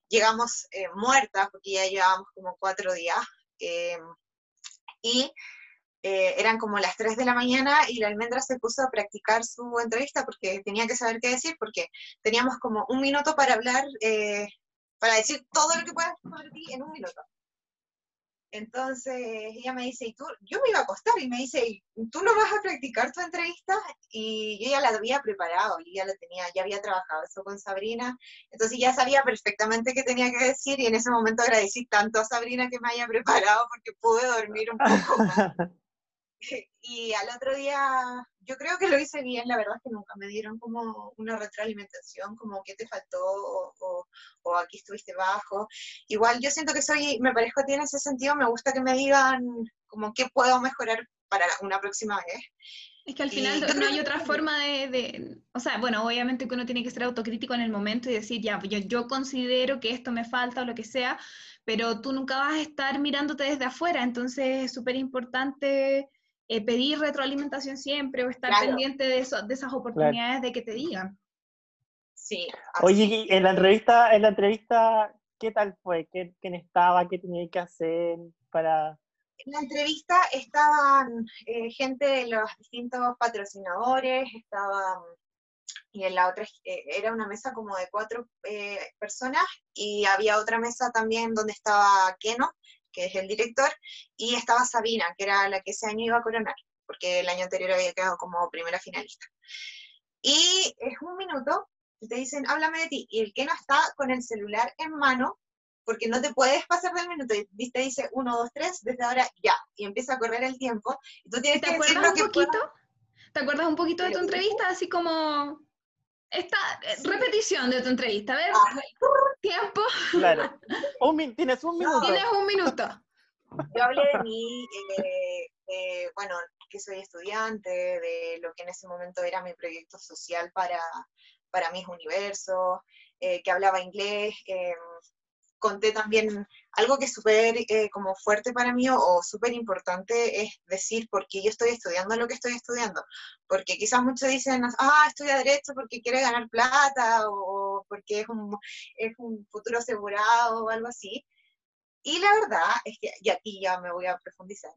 llegamos eh, muertas porque ya llevábamos como cuatro días. Eh, y eh, eran como las 3 de la mañana y la almendra se puso a practicar su entrevista porque tenía que saber qué decir, porque teníamos como un minuto para hablar, para decir todo lo que puedas sobre ti en un minuto. Entonces ella me dice, ¿y tú? Yo me iba a acostar y me dice, ¿tú no vas a practicar tu entrevista? Y yo ya la había preparado, y ya la tenía, ya había trabajado eso con Sabrina, entonces ya sabía perfectamente qué tenía que decir y en ese momento agradecí tanto a Sabrina que me haya preparado porque pude dormir un poco. y al otro día, yo creo que lo hice bien, la verdad es que nunca me dieron como una retroalimentación, como qué te faltó o, o, aquí estuviste bajo. Igual yo siento que soy, me parezco a ti en ese sentido, me gusta que me digan como qué puedo mejorar para una próxima vez. Es que al final no hay otra forma de, de, o sea, bueno, obviamente que uno tiene que ser autocrítico en el momento y decir, ya, yo, yo considero que esto me falta o lo que sea, pero tú nunca vas a estar mirándote desde afuera, entonces es súper importante eh, pedir retroalimentación siempre o estar pendiente de, eso, de esas oportunidades de que te digan. Sí. Oye, en la entrevista, en la entrevista, ¿qué tal fue? ¿Quién estaba? ¿Qué tenía que hacer para...? En la entrevista estaban eh, gente de los distintos patrocinadores, estaban y en la otra eh, era una mesa como de cuatro personas y había otra mesa también donde estaba Keno, que es el director, y estaba Sabina, que era la que ese año iba a coronar, porque el año anterior había quedado como primera finalista. Y es un minuto, y te dicen, háblame de ti, y el que no está con el celular en mano, porque no te puedes pasar del minuto, y te dice uno, dos, tres, desde ahora ya, y empieza a correr el tiempo, y tú tienes ¿Te que un poquito? ¿Te acuerdas un poquito de tu entrevista? Así como esta eh, repetición de tu entrevista, a ver, ah. tiempo. Claro. tienes un minuto. Tienes un minuto. Yo hablé de mí, eh, bueno, que soy estudiante, de lo que en ese momento era mi proyecto social para, para mis universos, eh, que hablaba inglés, conté también algo que es súper eh, como fuerte para mí o, súper importante es decir por qué yo estoy estudiando lo que estoy estudiando. Porque quizás muchos dicen, ah, estudia Derecho porque quiere ganar plata o porque es un, es un futuro asegurado o algo así. Y la verdad es que, y aquí ya me voy a profundizar,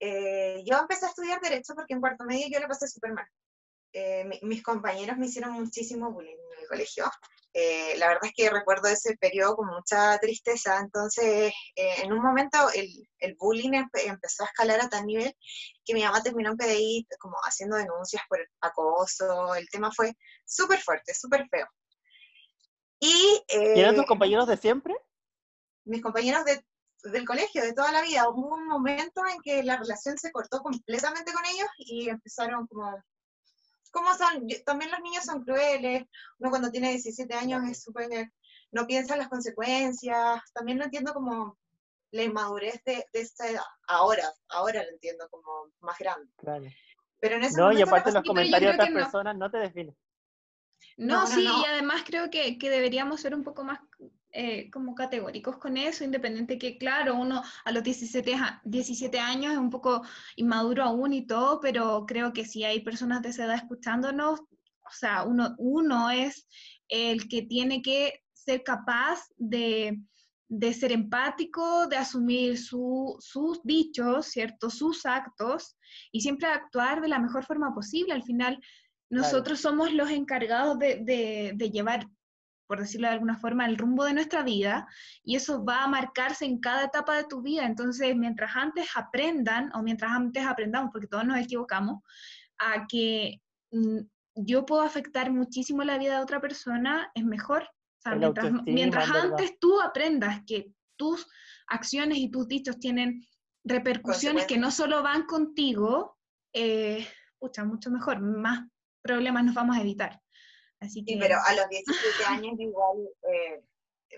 eh, yo empecé a estudiar Derecho porque en cuarto medio yo lo pasé súper mal. Eh, mis compañeros me hicieron muchísimo bullying en el colegio. Eh, la verdad es que recuerdo ese periodo con mucha tristeza, entonces en un momento el, el bullying empezó a escalar a tal nivel que mi mamá terminó en PDI como haciendo denuncias por acoso, el tema fue súper fuerte, súper feo. ¿Y, eran tus compañeros de siempre? Mis compañeros de del colegio, de toda la vida. Hubo un momento en que la relación se cortó completamente con ellos y empezaron como... ¿Cómo son? también los niños son crueles. Uno cuando tiene 17 años es súper... No piensa en las consecuencias. También no entiendo como la inmadurez de, de esta edad. Ahora, ahora lo entiendo como más grande. Claro. Pero en ese no, momento y aparte los comentarios de otras personas no te definen. No, sí, y además creo que, que, deberíamos ser un poco más eh, como categóricos con eso, independiente que, claro, uno a los 17, 17 años es un poco inmaduro aún y todo, pero creo que si hay personas de esa edad escuchándonos, o sea, uno, uno es el que tiene que ser capaz de, de ser empático, de asumir su, sus dichos, ¿cierto? Sus actos y siempre actuar de la mejor forma posible. Al final, nosotros somos los encargados de, de, de, llevar por decirlo de alguna forma, el rumbo de nuestra vida y eso va a marcarse en cada etapa de tu vida. Entonces, mientras antes aprendan o mientras antes aprendamos, porque todos nos equivocamos, a que mm, yo puedo afectar muchísimo la vida de otra persona, es mejor. mientras, antes tú aprendas que tus acciones y tus dichos tienen repercusiones que no solo van contigo, eh, mucho mejor, más problemas nos vamos a evitar. Sí, pero a los 17 años igual eh,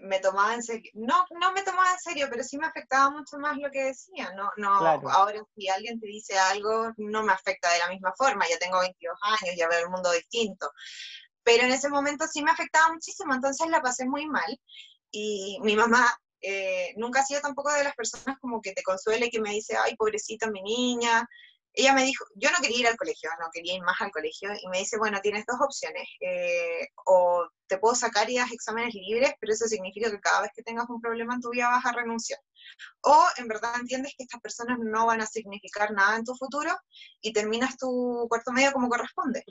me tomaba en serio, no, no me tomaba en serio, pero sí me afectaba mucho más lo que decía, no, no, ahora si alguien te dice algo no me afecta de la misma forma, ya tengo 22 años, ya veo el mundo distinto, pero en ese momento sí me afectaba muchísimo, entonces la pasé muy mal y mi mamá eh, nunca ha sido tampoco de las personas como que te consuele, que me dice, ay, pobrecita mi niña, ella me dijo, yo no quería ir al colegio, no quería ir más al colegio, y me dice, bueno, tienes dos opciones, eh, o te puedo sacar y das exámenes libres, pero eso significa que cada vez que tengas un problema en tu vida vas a renunciar. O en verdad entiendes que estas personas no van a significar nada en tu futuro y terminas tu cuarto medio como corresponde.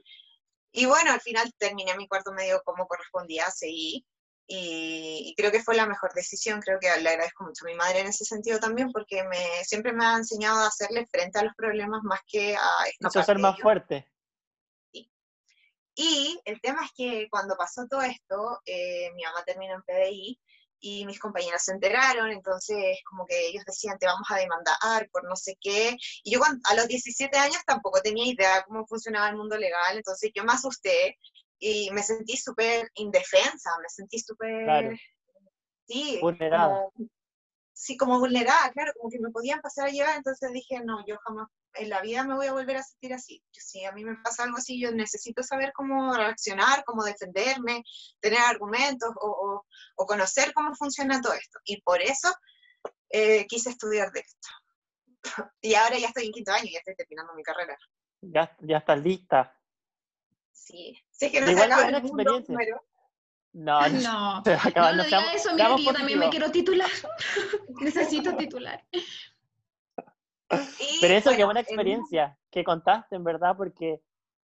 Y bueno, al final terminé mi cuarto medio como correspondía, seguí, y, creo que fue la mejor decisión, creo que le agradezco mucho a mi madre en ese sentido también, porque me, siempre me ha enseñado a hacerle frente a los problemas más que a... ser más fuerte. Y el tema es que cuando pasó todo esto, eh, mi mamá terminó en PDI y mis compañeras se enteraron, entonces como que ellos decían, te vamos a demandar por no sé qué. Y yo a los 17 años tampoco tenía idea cómo funcionaba el mundo legal, entonces yo me asusté y me sentí súper indefensa, me sentí súper... Sí, vulnerada. sí, como vulnerada, claro, como que me podían pasar a llevar, entonces dije, no, yo jamás en la vida me voy a volver a sentir así. Si a mí me pasa algo así, yo necesito saber cómo reaccionar, cómo defenderme, tener argumentos o, o, conocer cómo funciona todo esto. Y por eso eh, quise estudiar de esto. Y ahora ya estoy en quinto año, ya estoy terminando mi carrera. Ya, ya estás lista. Sí, sí que no Igual se una experiencia. No, no, no, no diga eso, mira que yo también me quiero titular. Necesito titular. Pero eso, qué buena experiencia que contaste, en verdad, porque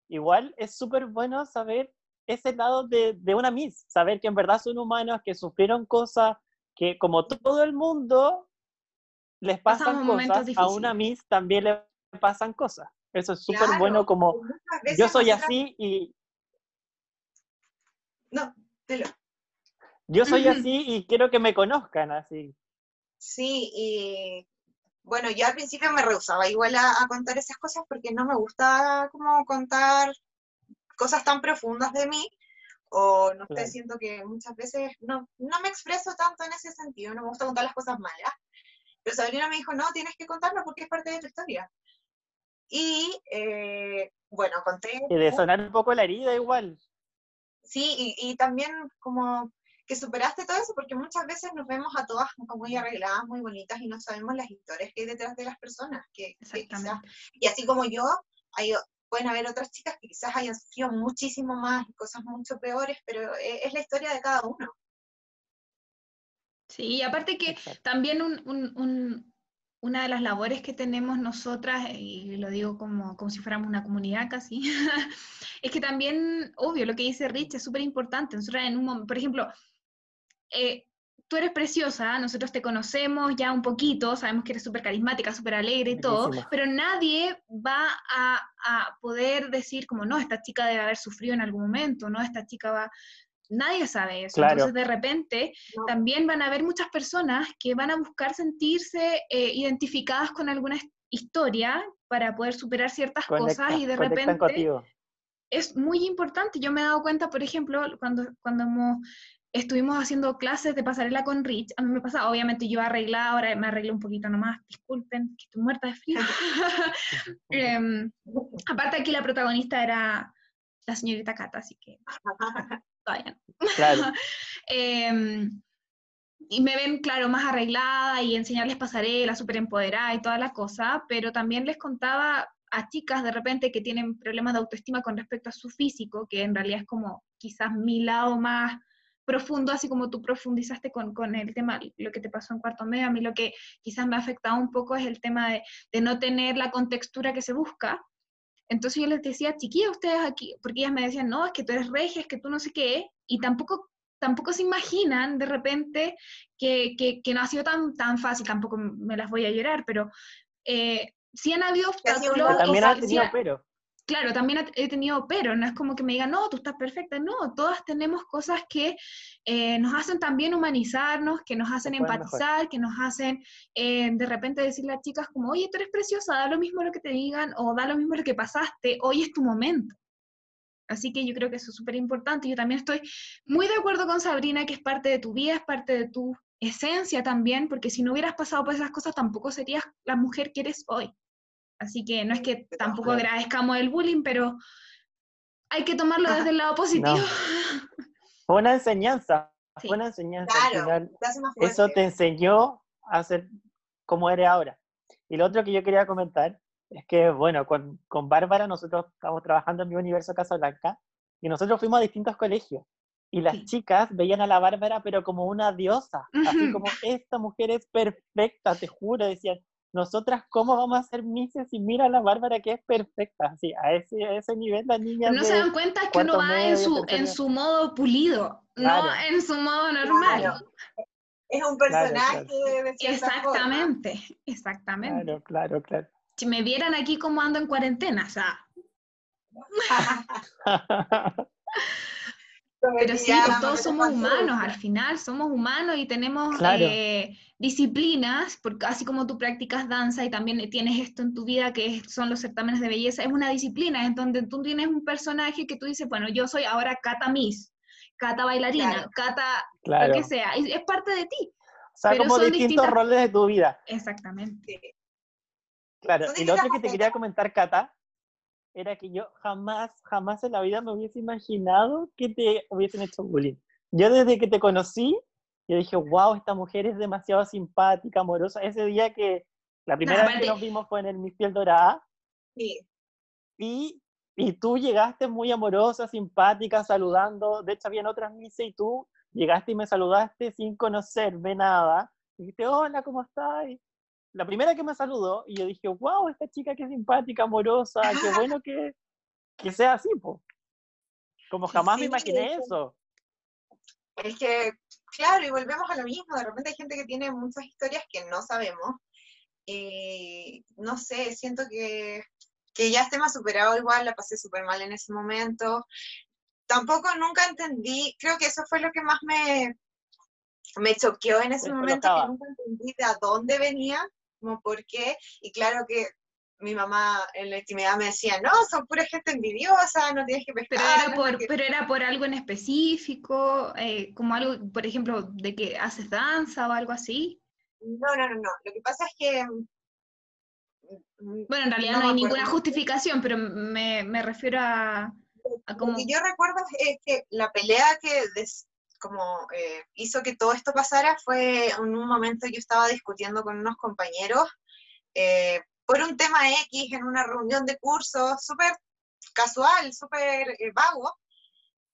igual es súper bueno saber ese lado de, de, una Miss, saber que en verdad son humanos, que sufrieron cosas, que como todo el mundo les pasan cosas, a una Miss también le pasan cosas. Eso es súper bueno como yo soy así y... No, lo Yo soy así y quiero que me conozcan así. Sí, y bueno, yo al principio me rehusaba igual a, contar esas cosas porque no me gusta como contar cosas tan profundas de mí, o no sé, siento que muchas veces no, no me expreso tanto en ese sentido, no me gusta contar las cosas malas. Pero Sabrina me dijo, no, tienes que contarlo porque es parte de tu historia. Y eh, bueno, conté... Y de sonar un poco la herida igual. Sí, y, también como que superaste todo eso, porque muchas veces nos vemos a todas muy arregladas, muy bonitas, y no sabemos las historias que hay detrás de las personas. Que, y así como yo, hay, pueden haber otras chicas que quizás hayan sufrido muchísimo más y cosas mucho peores, pero e, es la historia de cada uno. Sí, y aparte que también una de las labores que tenemos nosotras, y lo digo como, como si fuéramos una comunidad casi, es que también, obvio, lo que dice Rich es súper importante. Nosotros en un por ejemplo, eh, tú eres preciosa, nosotros te conocemos ya un poquito, sabemos que eres súper carismática, súper alegre y todo, pero nadie va a, a, poder decir como, no, esta chica debe haber sufrido en algún momento, no, esta chica va, Nadie sabe eso. Entonces, de repente, también van a haber muchas personas que van a buscar sentirse eh, identificadas con alguna historia para poder superar ciertas cosas y de repente es muy importante. Yo me he dado cuenta, por ejemplo, cuando, cuando estuvimos haciendo clases de pasarela con Rich, a mí me pasa, obviamente yo arreglé, ahora me arreglé un poquito nomás, disculpen, que estoy muerta de frío. Em, aparte aquí la protagonista era la señorita Cata, así que todavía Claro. Em, y me ven, claro, más arreglada y enseñarles pasarela, súper empoderada y toda la cosa, pero también les contaba a chicas de repente que tienen problemas de autoestima con respecto a su físico, que en realidad es como quizás mi lado más profundo, así como tú profundizaste con, con el tema, lo que te pasó en cuarto medio, a mí lo que quizás me ha afectado un poco es el tema de, de no tener la contextura que se busca, entonces yo les decía, chiquilla, ustedes aquí, porque ellas me decían, no, es que tú eres regia, es que tú no sé qué, y tampoco, tampoco se imaginan de repente que, que, no ha sido tan, tan fácil, tampoco me las voy a llorar, pero eh, sí han habido obstáculos. También ha tenido pero claro, también he tenido pero, no es como que me digan, no, tú estás perfecta, no, todas tenemos cosas que eh, nos hacen también humanizarnos, que nos hacen empatizar, que nos hacen eh, de repente decirle a chicas como, oye, tú eres preciosa, da lo mismo lo que te digan, o da lo mismo lo que pasaste, hoy es tu momento. Así que yo creo que eso es súper importante. Yo también estoy muy de acuerdo con Sabrina, que es parte de tu vida, es parte de tu esencia también, porque si no hubieras pasado por esas cosas, tampoco serías la mujer que eres hoy. Así que no es que tampoco agradezcamos el bullying, pero hay que tomarlo desde el lado positivo. Fue una enseñanza, fue una enseñanza. Claro, eso te enseñó a ser como eres ahora. Y lo otro que yo quería comentar es que, bueno, con, con Bárbara nosotros estamos trabajando en mi universo Casablanca y nosotros fuimos a distintos colegios. Y las chicas veían a la Bárbara, pero como una diosa, así como esta mujer es perfecta, te juro, decían, nosotras cómo vamos a ser mises y mira a la Bárbara que es perfecta, así, a ese, a ese nivel la niña. No se dan cuenta que uno va en su, en su modo pulido, no en su modo normal. Es un personaje Exactamente, exactamente. Claro, claro, claro. Si me vieran aquí como ando en cuarentena, o sea. Pero sí, pues, todos somos humanos, al final somos humanos y tenemos eh, disciplinas, porque así como tú practicas danza y también tienes esto en tu vida que son los certámenes de belleza, es una disciplina, es donde tú tienes un personaje que tú dices, bueno, yo soy ahora Cata Miss, Cata bailarina, Cata lo que sea, es, es parte de ti. O sea, como distintos roles de tu vida. Exactamente. Claro, y lo otro que te quería comentar, Cata, era que yo jamás, jamás en la vida me hubiese imaginado que te hubiesen hecho bullying. Yo desde que te conocí, yo dije, wow, esta mujer es demasiado simpática, amorosa. Ese día que, la primera vez que nos vimos fue en el Miss Piel Dorada. Sí. Y, y tú llegaste muy amorosa, simpática, saludando. De hecho, habían otras misas y tú llegaste y me saludaste sin conocerme nada. Y dijiste, hola, ¿cómo estás? La primera que me saludó y yo dije, wow, esta chica que simpática, amorosa, qué bueno que, que sea así, po. Como jamás me imaginé eso. Es que, claro, y volvemos a lo mismo, de repente hay gente que tiene muchas historias que no sabemos. Y no sé, siento que, que ya esté más superado igual, la pasé súper mal en ese momento. Tampoco nunca entendí, creo que eso fue lo que más me, me choqueó en ese momento, que nunca entendí de a dónde venía como por qué, y claro que mi mamá en la intimidad me decía, no, son pura gente envidiosa, no tienes que pescar. Pero era por, pero era por algo en específico, eh, como algo, por ejemplo, de que haces danza o algo así. No, no, no, no. Lo que pasa es que... Mm, bueno, en realidad no, hay ninguna justificación, pero me, me refiero a, Lo que yo recuerdo es que la pelea que como eh, hizo que todo esto pasara fue en un momento yo estaba discutiendo con unos compañeros eh, por un tema X en una reunión de curso súper casual, súper eh, vago,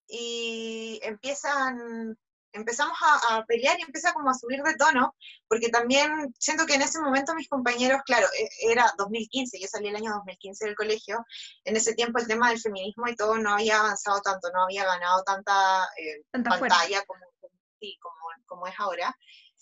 y empiezan empezamos a, a, pelear y empieza como a subir de tono, porque también siento que en ese momento mis compañeros, claro, e, era 2015, yo salí el año 2015 del colegio, en ese tiempo el tema del feminismo y todo no había avanzado tanto, no había ganado tanta, eh, pantalla como, como, como es ahora.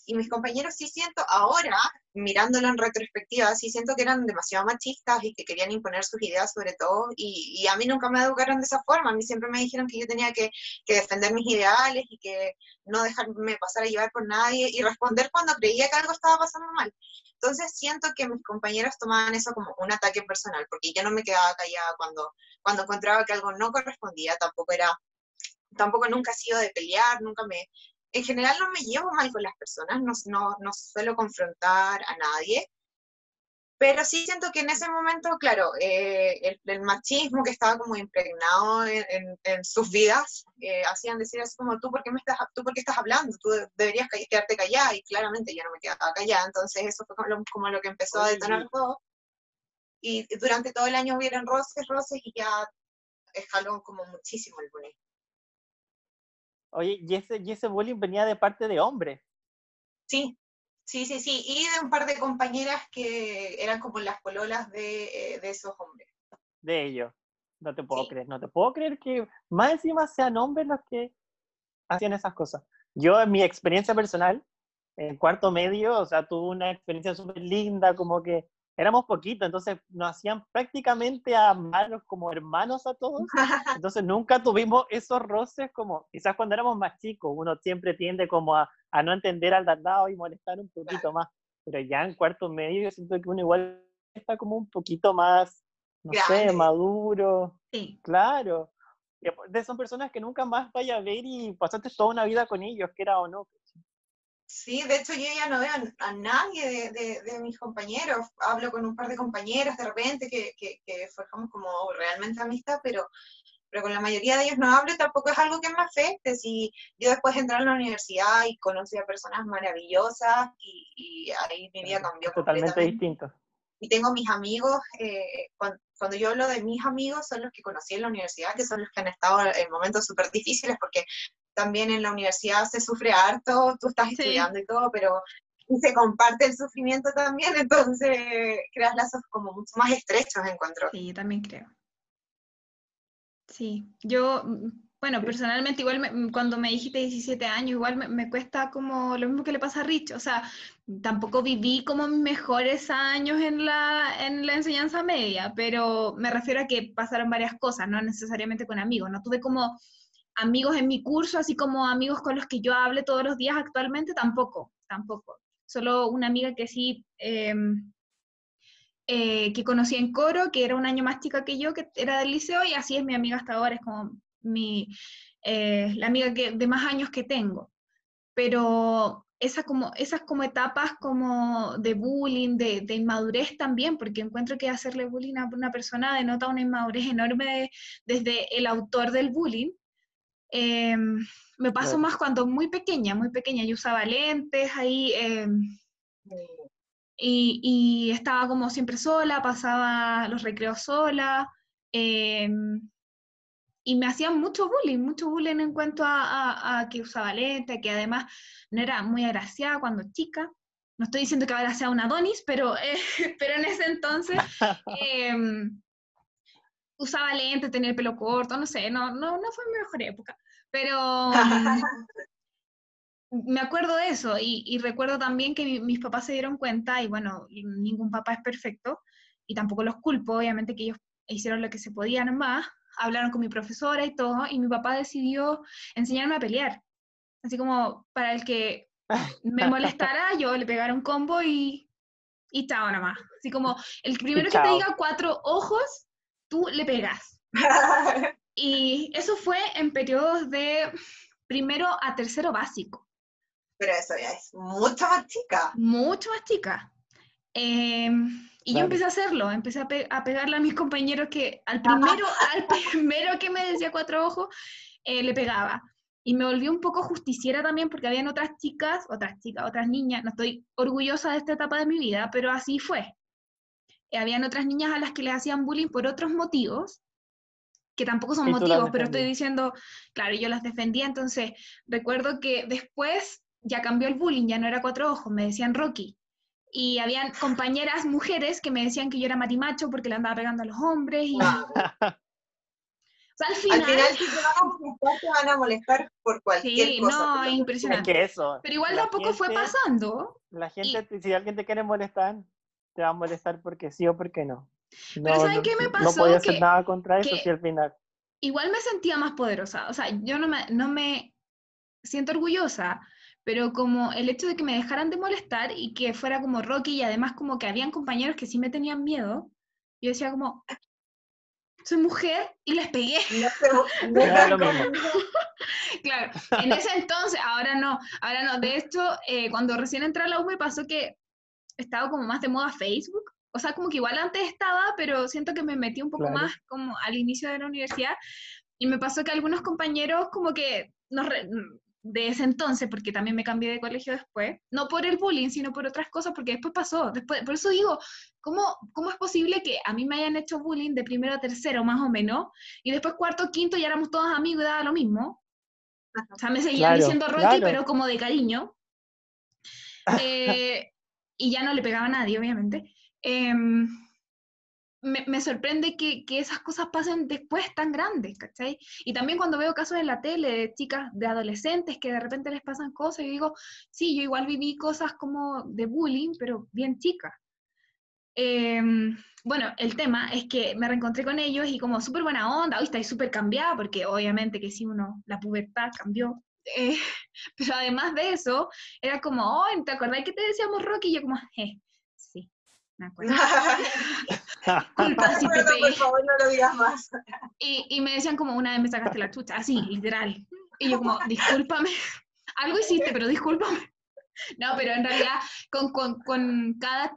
Y mis compañeros sí siento ahora, mirándolo en retrospectiva, sí siento que eran demasiado machistas y que querían imponer sus ideas sobre todo. Y, y a mí nunca me educaron de esa forma. A mí siempre me dijeron que yo tenía que, que, defender mis ideales y que no dejarme pasar a llevar por nadie y responder cuando creía que algo estaba pasando mal. Entonces siento que mis compañeros tomaban eso como un ataque personal, porque yo no me quedaba callada cuando, cuando encontraba que algo no correspondía, tampoco era tampoco nunca he sido de pelear, nunca me, en general no me llevo mal con las personas, no, no, no suelo confrontar a nadie, pero sí siento que en ese momento, claro, eh, el, el, machismo que estaba como impregnado en, en, en sus vidas, eh, hacían decir así como, ¿tú por, qué me estás, ¿tú por qué estás hablando? Tú deberías quedarte callada, y claramente yo no me quedaba callada, entonces eso fue como lo, como lo que empezó a detonar todo. Y durante todo el año hubieron roces, roces, y ya escaló como muchísimo el bullying. Oye, y ese, y ese bullying venía de parte de hombres. Sí, sí, sí, sí. Y de un par de compañeras que eran como las pololas de, eh, de esos hombres. De ellos. No te puedo sí. creer, no te puedo creer que más encima sean hombres los que hacían esas cosas. Yo, en mi experiencia personal, en cuarto medio, o sea, tuve una experiencia súper linda, como que éramos poquitos, entonces nos hacían prácticamente a manos como hermanos a todos. Entonces nunca tuvimos esos roces como, quizás cuando éramos más chicos, uno siempre tiende como a, a no entender al lado y molestar un poquito más. Pero ya en cuarto medio yo siento que uno igual está como un poquito más, no Grande. sé, maduro. Sí. Claro. De son personas que nunca más vaya a ver y pasaste toda una vida con ellos, que era o no. Sí, de hecho yo ya no veo a, nadie de, de, de, mis compañeros. Hablo con un par de compañeros de repente que, que, que, forjamos como realmente amistad, pero, pero con la mayoría de ellos no hablo y tampoco es algo que me afecte. Si yo después entré a la universidad y conocí a personas maravillosas y, y ahí mi vida cambió Totalmente distinto. Y tengo mis amigos, eh, cuando, cuando yo hablo de mis amigos, son los que conocí en la universidad, que son los que han estado en momentos súper difíciles, porque también en la universidad se sufre harto, tú estás estudiando sí. y todo, pero se comparte el sufrimiento también, entonces creas lazos como mucho más estrechos, encuentro. Sí, yo también creo. Sí, yo, bueno, personalmente igual me, cuando me dijiste 17 años, igual me, me, cuesta como lo mismo que le pasa a Rich, o sea, tampoco viví como mis mejores años en la, en la enseñanza media, pero me refiero a que pasaron varias cosas, no necesariamente con amigos, no tuve como amigos en mi curso, así como amigos con los que yo hable todos los días actualmente, tampoco, tampoco. Solo una amiga que sí, eh, eh, que conocí en coro, que era un año más chica que yo, que era del liceo, y así es mi amiga hasta ahora, es como mi, eh, la amiga que, de más años que tengo. Pero esa como, esas como etapas como de bullying, de, inmadurez también, porque encuentro que hacerle bullying a una persona denota una inmadurez enorme de, desde el autor del bullying, eh, me pasó más cuando muy pequeña, muy pequeña. Yo usaba lentes ahí eh, y, y, estaba como siempre sola, pasaba los recreos sola. Eh, y me hacían mucho bullying, mucho bullying en cuanto a, a, a, que usaba lentes, que además no era muy agraciada cuando chica. No estoy diciendo que ahora sea una Donis, pero, pero en ese entonces usaba lentes, tenía el pelo corto, no sé, no, no, no fue mi mejor época, pero me acuerdo de eso y, y recuerdo también que mi, mis papás se dieron cuenta, y bueno, ningún papá es perfecto, y tampoco los culpo, obviamente que ellos hicieron lo que se podía nomás, hablaron con mi profesora y todo, y mi papá decidió enseñarme a pelear. Así como para el que me molestara, yo le pegara un combo y, y chao nomás. Así como el primero que te diga cuatro ojos, tú le pegas. y eso fue en periodos de primero a tercero básico. Pero eso ya es mucho más chica. Mucho más chica. Eh, y vale. yo empecé a hacerlo, empecé a, pe a, pegarle a mis compañeros que al primero, al primero que me decía cuatro ojos, eh, le pegaba. Y me volví un poco justiciera también porque habían otras chicas, otras chicas, otras niñas, no estoy orgullosa de esta etapa de mi vida, pero así fue habían otras niñas a las que les hacían bullying por otros motivos, que tampoco son Y motivos, pero estoy diciendo, claro, yo las defendía, entonces recuerdo que después ya cambió el bullying, ya no era cuatro ojos, me decían Rocky. Y habían compañeras mujeres que me decían que yo era marimacho porque le andaba pegando a los hombres. Y, o sea, al final, Al final, si te van a molestar, te van a molestar por cualquier sí, cosa. no, es Es impresionante. que eso. Pero igual tampoco fue gente- pasando. La gente, si alguien te quiere molestar, te va a molestar porque sí o porque no. No, ¿saben no- qué me No pasó? podía hacer Que- nada contra eso si al final. igual me sentía más poderosa. O sea, yo no me, no me siento orgullosa, pero como el hecho de que me dejaran de molestar y que fuera como Rocky y además como que habían compañeros que sí me tenían miedo, yo decía como, soy mujer y les pegué. No no mismo. Claro, en ese entonces, ahora no, ahora no. De hecho, eh, cuando recién entré a la U me pasó que estaba como más de moda Facebook. O sea, como que igual antes estaba, pero siento que me metí un poco Claro. más como al inicio de la universidad. Y me pasó que algunos compañeros como que nos re- de ese entonces, porque también me cambié de colegio después, no por el bullying, sino por otras cosas, porque después pasó. Después, por eso digo, ¿cómo, ¿cómo es posible que a mí me hayan hecho bullying de primero a tercero, más o menos, y después cuarto, quinto ya éramos todos amigos y daba lo mismo? O sea, me seguían Claro, diciendo Rocky, claro. pero como de cariño. Eh, y ya no le pegaba a nadie, obviamente. Em, me, me sorprende que, que esas cosas pasen después tan grandes, ¿cachai? Y también cuando veo casos en la tele de chicas, de adolescentes que de repente les pasan cosas, y digo, sí, yo igual viví cosas como de bullying, pero bien chicas. Em, bueno, el tema es que me reencontré con ellos y como súper buena onda, hoy estáis súper cambiada, porque obviamente que sí, uno, la pubertad cambió. Eh, pero además de eso, era como, oh, ¿te acordás que te decíamos Rocky? Y yo como, eh, sí, me acuerdo. Culpa si te pegué. por favor, no lo digas más. Y, y me decían como, una vez me sacaste la chucha, así, literal. Y yo como, discúlpame, algo hiciste, pero discúlpame. No, pero en realidad con, con, con cada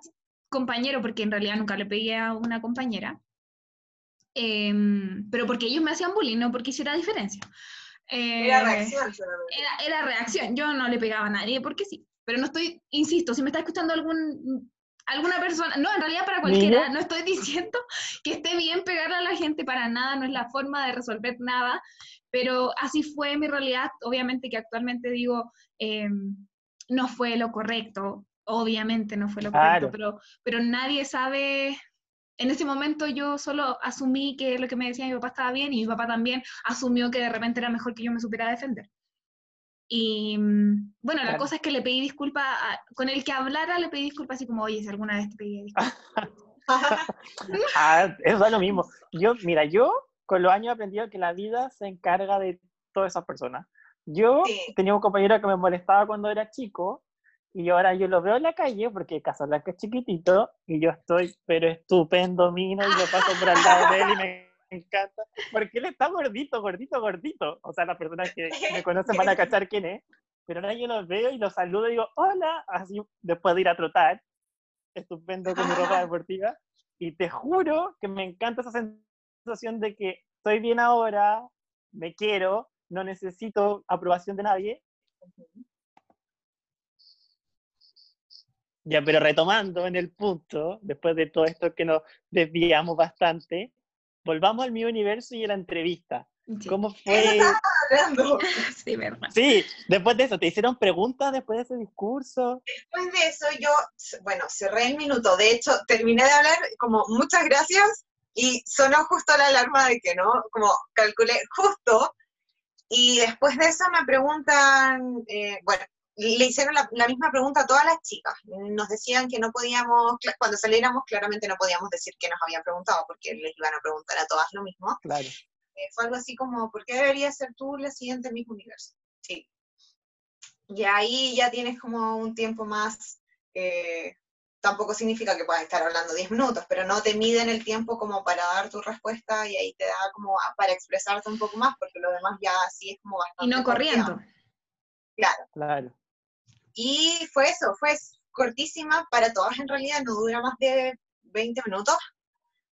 compañero, porque en realidad nunca le pegué a una compañera, em, pero porque ellos me hacían bullying, no porque hiciera diferencia. Era Eh, reacción solamente. era, era reacción, yo no le pegaba a nadie porque sí, pero no estoy, insisto, si me está escuchando algún, alguna persona, no, en realidad para cualquiera, ¿Niño? no estoy diciendo que esté bien pegarle a la gente para nada, no es la forma de resolver nada, pero así fue mi realidad, obviamente que actualmente digo, eh, no fue lo correcto, obviamente no fue lo correcto, Claro. pero, pero nadie sabe... En ese momento yo solo asumí que lo que me decía mi papá estaba bien y mi papá también asumió que de repente era mejor que yo me supiera defender. Y mm, bueno, la Claro. cosa es que le pedí disculpa, a- con el que hablara le pedí disculpas así como, oye, si alguna vez te pedí disculpas. Ah, eso es lo mismo. Yo, mira, yo con los años he aprendido que la vida se encarga de todas esas personas. Yo Sí. tenía un compañero que me molestaba cuando era chico y ahora yo lo veo en la calle porque Casablanca es chiquitito y yo estoy, pero estupendo, mino, y lo paso por al lado de él y me encanta. Porque él está gordito, gordito, gordito. O sea, las personas que me conocen van a cachar quién es. Pero ahora yo lo veo y lo saludo y digo, hola, así después de ir a trotar, estupendo con mi ropa deportiva. Y te juro que me encanta esa sensación de que estoy bien ahora, me quiero, no necesito aprobación de nadie. Ya, pero retomando en el punto, después de todo esto que nos desviamos bastante, volvamos al mi universo y a la entrevista. Sí, ¿Cómo fue? Hablando. sí, verdad. Sí, después de eso, ¿te hicieron preguntas después de ese discurso? Después de eso, yo, bueno, cerré el minuto. De hecho, terminé de hablar como muchas gracias y sonó justo la alarma de que no, como calculé justo. Y después de eso me preguntan, eh, bueno, le hicieron la, la misma pregunta a todas las chicas. Nos decían que no podíamos, cuando saliéramos, claramente no podíamos decir que nos habían preguntado, porque les iban a preguntar a todas lo mismo. Claro. Eh, fue algo así como, ¿por qué deberías ser tú la siguiente Miss Universo? Sí. Y ahí ya tienes como un tiempo más, eh, tampoco significa que puedas estar hablando 10 minutos, pero no te miden el tiempo como para dar tu respuesta y ahí te da como a- para expresarte un poco más, porque lo demás ya sí es como bastante... Y no corriendo. Claro. Claro. Y fue eso, fue cortísima para todas en realidad, no dura más de 20 minutos.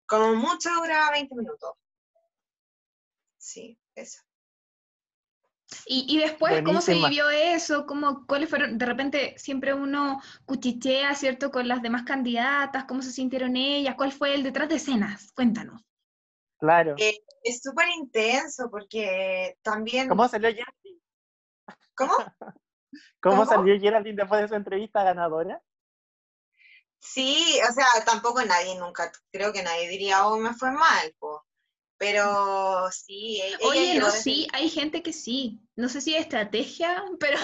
Como mucho dura 20 minutos. Sí, eso. Y, y después, ¿cómo se vivió eso? ¿Cómo, ¿Cuáles fueron? De repente siempre uno cuchichea, ¿cierto? Con las demás candidatas, ¿cómo se sintieron ellas? ¿Cuál fue el detrás de escenas? Cuéntanos. Claro. Eh, Es súper intenso porque también... ¿Cómo salió Geraldine? ¿Cómo? ¿Cómo, ¿Cómo? salió Geraldine después de su entrevista ganadora? Sí, o sea, tampoco nadie nunca, creo que nadie diría, oh, me fue mal, po. Pero sí, e- ella Oye, no, sí, hay gente que sí. No sé si es estrategia, pero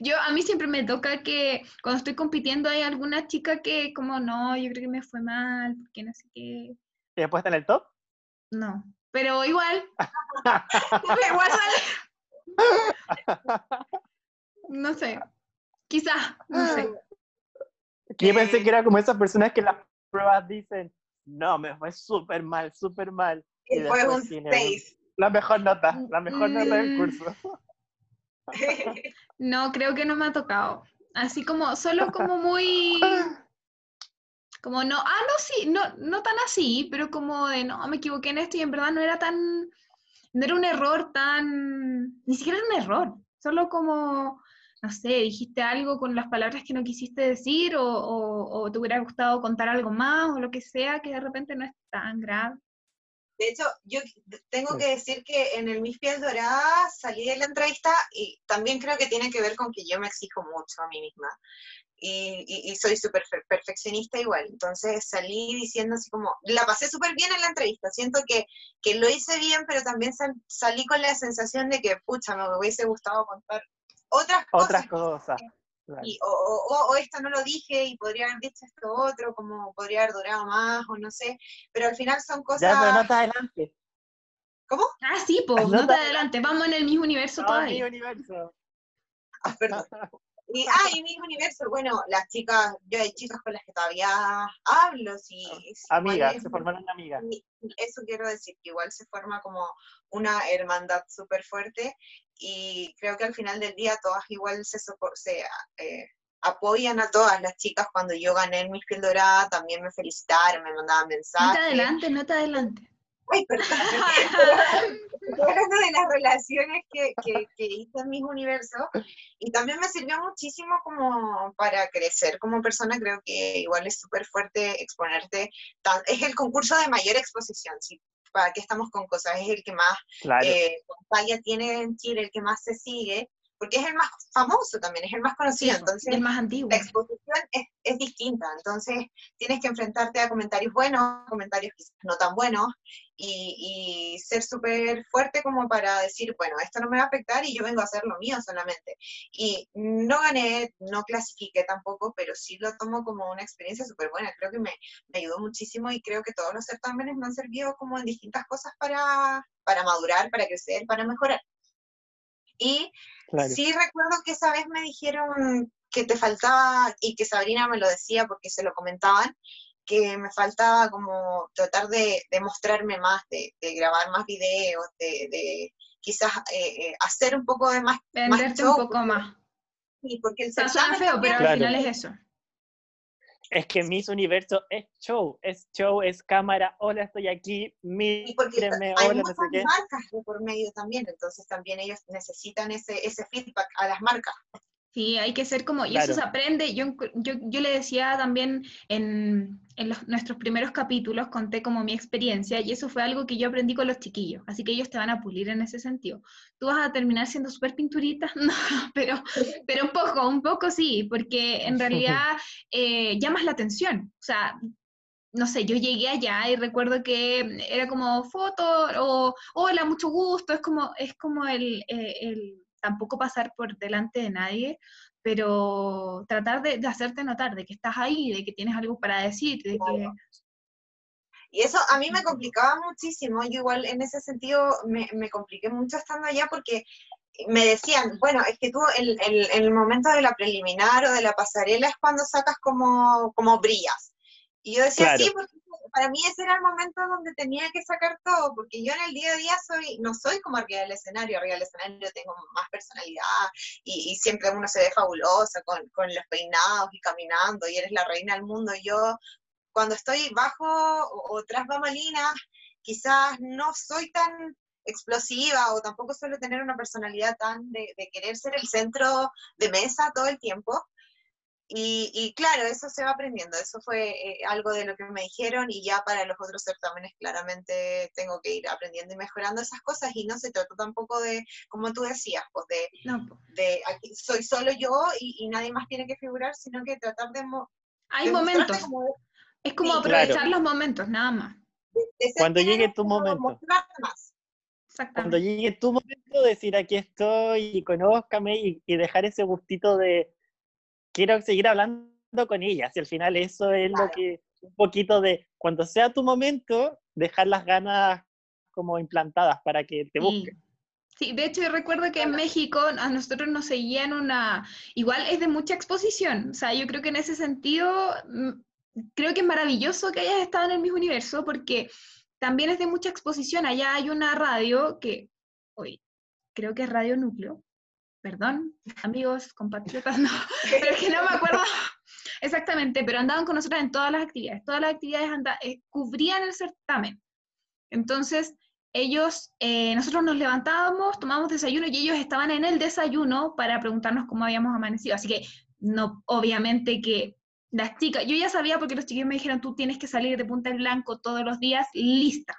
yo a mí siempre me toca que cuando estoy compitiendo hay alguna chica que como no, yo creo que me fue mal, porque no sé qué. ¿Y después está en el top? No, pero igual, igual sale. No sé, quizás, no sé. Que yo pensé que era como esas personas que las pruebas dicen, no, me fue súper mal, súper mal. Y que fue después un 6. La mejor nota, la mejor nota del Mm. curso. No, creo que no me ha tocado. Así como, solo como muy, como no, ah, no, sí, no, no tan así, pero como de, no, me equivoqué en esto y en verdad no era tan, no era un error tan, ni siquiera era un error, solo como, no sé, dijiste algo con las palabras que no quisiste decir o, o, o te hubiera gustado contar algo más o lo que sea, que de repente no es tan grave. De hecho, yo tengo que decir que en el Miss Piel Dorada salí de la entrevista y también creo que tiene que ver con que yo me exijo mucho a mí misma. Y, y- y soy súper per- perfeccionista igual. Entonces salí diciendo así como, la pasé súper bien en la entrevista. Siento que, que lo hice bien, pero también sal- salí con la sensación de que, pucha, me hubiese gustado contar otras cosas. Otras cosas. y- o, o- o- o esto no lo dije y podría haber dicho esto otro, como podría haber durado más o no sé. Pero al final son cosas... Ya, pero nota adelante. ¿Cómo? Ah, sí, pues, no te adelante, vamos en el mismo universo No, todavía. universo. Ah, perdón. Y, ah, y mismo universo, bueno, las chicas, yo hay chicas con las que todavía hablo, sí. sí, Amigas, igual es se formaron amigas. Eso quiero decir, que igual se forma como una hermandad súper fuerte y creo que al final del día todas igual se, se eh, apoyan a todas las chicas cuando yo gané en Miss Piel Dorada, también me felicitaron, me mandaban No te mensajes. adelante, no te adelante. Ay, perdón. Hablando de las relaciones que, que, que hice en mis universos y también me sirvió muchísimo como para crecer como persona, creo que igual es súper fuerte exponerte, tan- es el concurso de mayor exposición, ¿sí? ¿Para qué estamos con cosas? Es el que más Claro. eh, pantalla tiene en Chile, el que más se sigue, porque es el más famoso también, es el más conocido, Sí, entonces el más antiguo. la exposición es, es distinta, entonces tienes que enfrentarte a comentarios buenos, comentarios quizás no tan buenos, y, y ser súper fuerte como para decir, bueno, esto no me va a afectar y yo vengo a hacer lo mío solamente. Y no gané, no clasifiqué tampoco, pero sí lo tomo como una experiencia súper buena, creo que me, me ayudó muchísimo y creo que todos los certámenes me han servido como en distintas cosas para, para madurar, para crecer, para mejorar. Y claro. Sí recuerdo que esa vez me dijeron que te faltaba, y que Sabrina me lo decía porque se lo comentaban, que me faltaba como tratar de, de mostrarme más, de, de grabar más videos, de, de quizás eh, eh, hacer un poco de más, más Venderte show, un poco más. sí, porque el O sea, suena certamen feo, pero al final es eso. Es que Miss Universo es show, es show, es cámara, hola, estoy aquí, mírenme, hay hola, no muchas sé qué. marcas por medio también, entonces también ellos necesitan ese, ese feedback a las marcas. Sí, hay que ser como, y eso se aprende. Yo, yo, yo le decía también en, en los- nuestros primeros capítulos, conté como mi experiencia, y eso fue algo que yo aprendí con los chiquillos, así que ellos te van a pulir en ese sentido. Tú vas a terminar siendo súper pinturita, no, pero, pero un poco, un poco sí, porque en realidad eh, llamas la atención. O sea, no sé, yo llegué allá y recuerdo que era como foto o hola, mucho gusto, es como, es como el, eh, el tampoco pasar por delante de nadie, pero tratar de, de hacerte notar de que estás ahí, de que tienes algo para decir, de que... Y eso a mí me complicaba muchísimo. Yo igual en ese sentido me, me compliqué mucho estando allá porque me decían, bueno, es que tú el, el, el momento de la preliminar o de la pasarela es cuando sacas como, como brillas. Y yo decía, Claro. sí, porque para mí ese era el momento donde tenía que sacar todo, porque yo en el día a día soy, no soy como arriba del escenario, arriba del escenario tengo más personalidad y, siempre uno se ve fabulosa con, con los peinados y caminando y eres la reina del mundo. Yo cuando estoy bajo o, o tras bambalinas, quizás no soy tan explosiva o tampoco suelo tener una personalidad tan de, de querer ser el centro de mesa todo el tiempo. Y, y, claro, eso se va aprendiendo, eso fue eh, algo de lo que me dijeron y ya para los otros certámenes claramente tengo que ir aprendiendo y mejorando esas cosas y no se trata tampoco de, como tú decías, pues de, de aquí soy solo yo y, nadie más tiene que figurar, sino que tratar de... Hay momentos. es como aprovechar los momentos, nada más. Cuando llegue tu momento. Cuando llegue tu momento, decir aquí estoy y conózcame y, y dejar ese gustito de quiero seguir hablando con ellas. Y al final eso es lo que, un poquito de, cuando sea tu momento, dejar las ganas como implantadas para que te busquen. Sí, de hecho yo recuerdo que en México a nosotros nos seguían una, igual es de mucha exposición, o sea, yo creo que en ese sentido, mm, creo que es maravilloso que hayas estado en el mismo universo porque también es de mucha exposición, allá hay una radio que, hoy creo que es Radio Núcleo, perdón, amigos, compatriotas, no, pero es que no me acuerdo exactamente, pero andaban con nosotros en todas las actividades, todas las actividades eh, cubrían el certamen. Entonces, ellos, eh, nosotros nos levantábamos, tomábamos desayuno y ellos estaban en el desayuno para preguntarnos cómo habíamos amanecido. Así que, no, obviamente que las chicas, yo ya sabía porque los chiquillos me dijeron, tú tienes que salir de Punta del Blanco todos los días, lista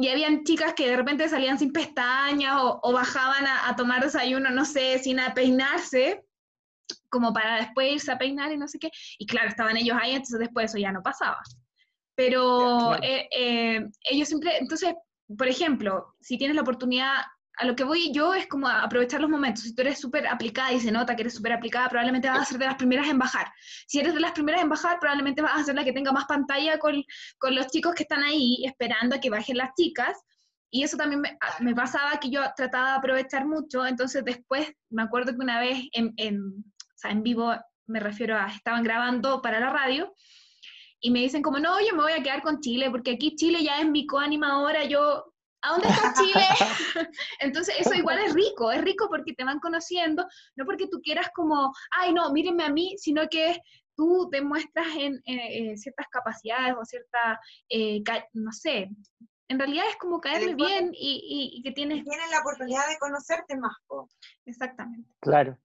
y habían chicas que de repente salían sin pestañas o, bajaban a, tomar desayuno, no sé, sin peinarse, como para después irse a peinar y no sé qué. Y claro, estaban ellos ahí, entonces después eso ya no pasaba. Pero eh, eh, ellos siempre, entonces, por ejemplo, si tienes la oportunidad a lo que voy yo es como aprovechar los momentos. Si tú eres súper aplicada y se nota que eres súper aplicada, probablemente vas a ser de las primeras en bajar. Si eres de las primeras en bajar, probablemente vas a ser la que tenga más pantalla con, con los chicos que están ahí esperando a que bajen las chicas. Y eso también me, me, pasaba que yo trataba de aprovechar mucho. Entonces después me acuerdo que una vez en, en, o sea, en vivo, me refiero a, estaban grabando para la radio y me dicen como, no, yo me voy a quedar con Chile, porque aquí Chile ya es mi coanimadora, yo ¿A dónde está Chile? Entonces eso igual es rico, es rico porque te van conociendo, no porque tú quieras como, ay no, mírenme a mí, sino que tú demuestras en eh, ciertas capacidades o cierta, eh, no sé, en realidad es como caerle bien y, que tienes... Tienen la oportunidad de conocerte más. Exactamente. Claro.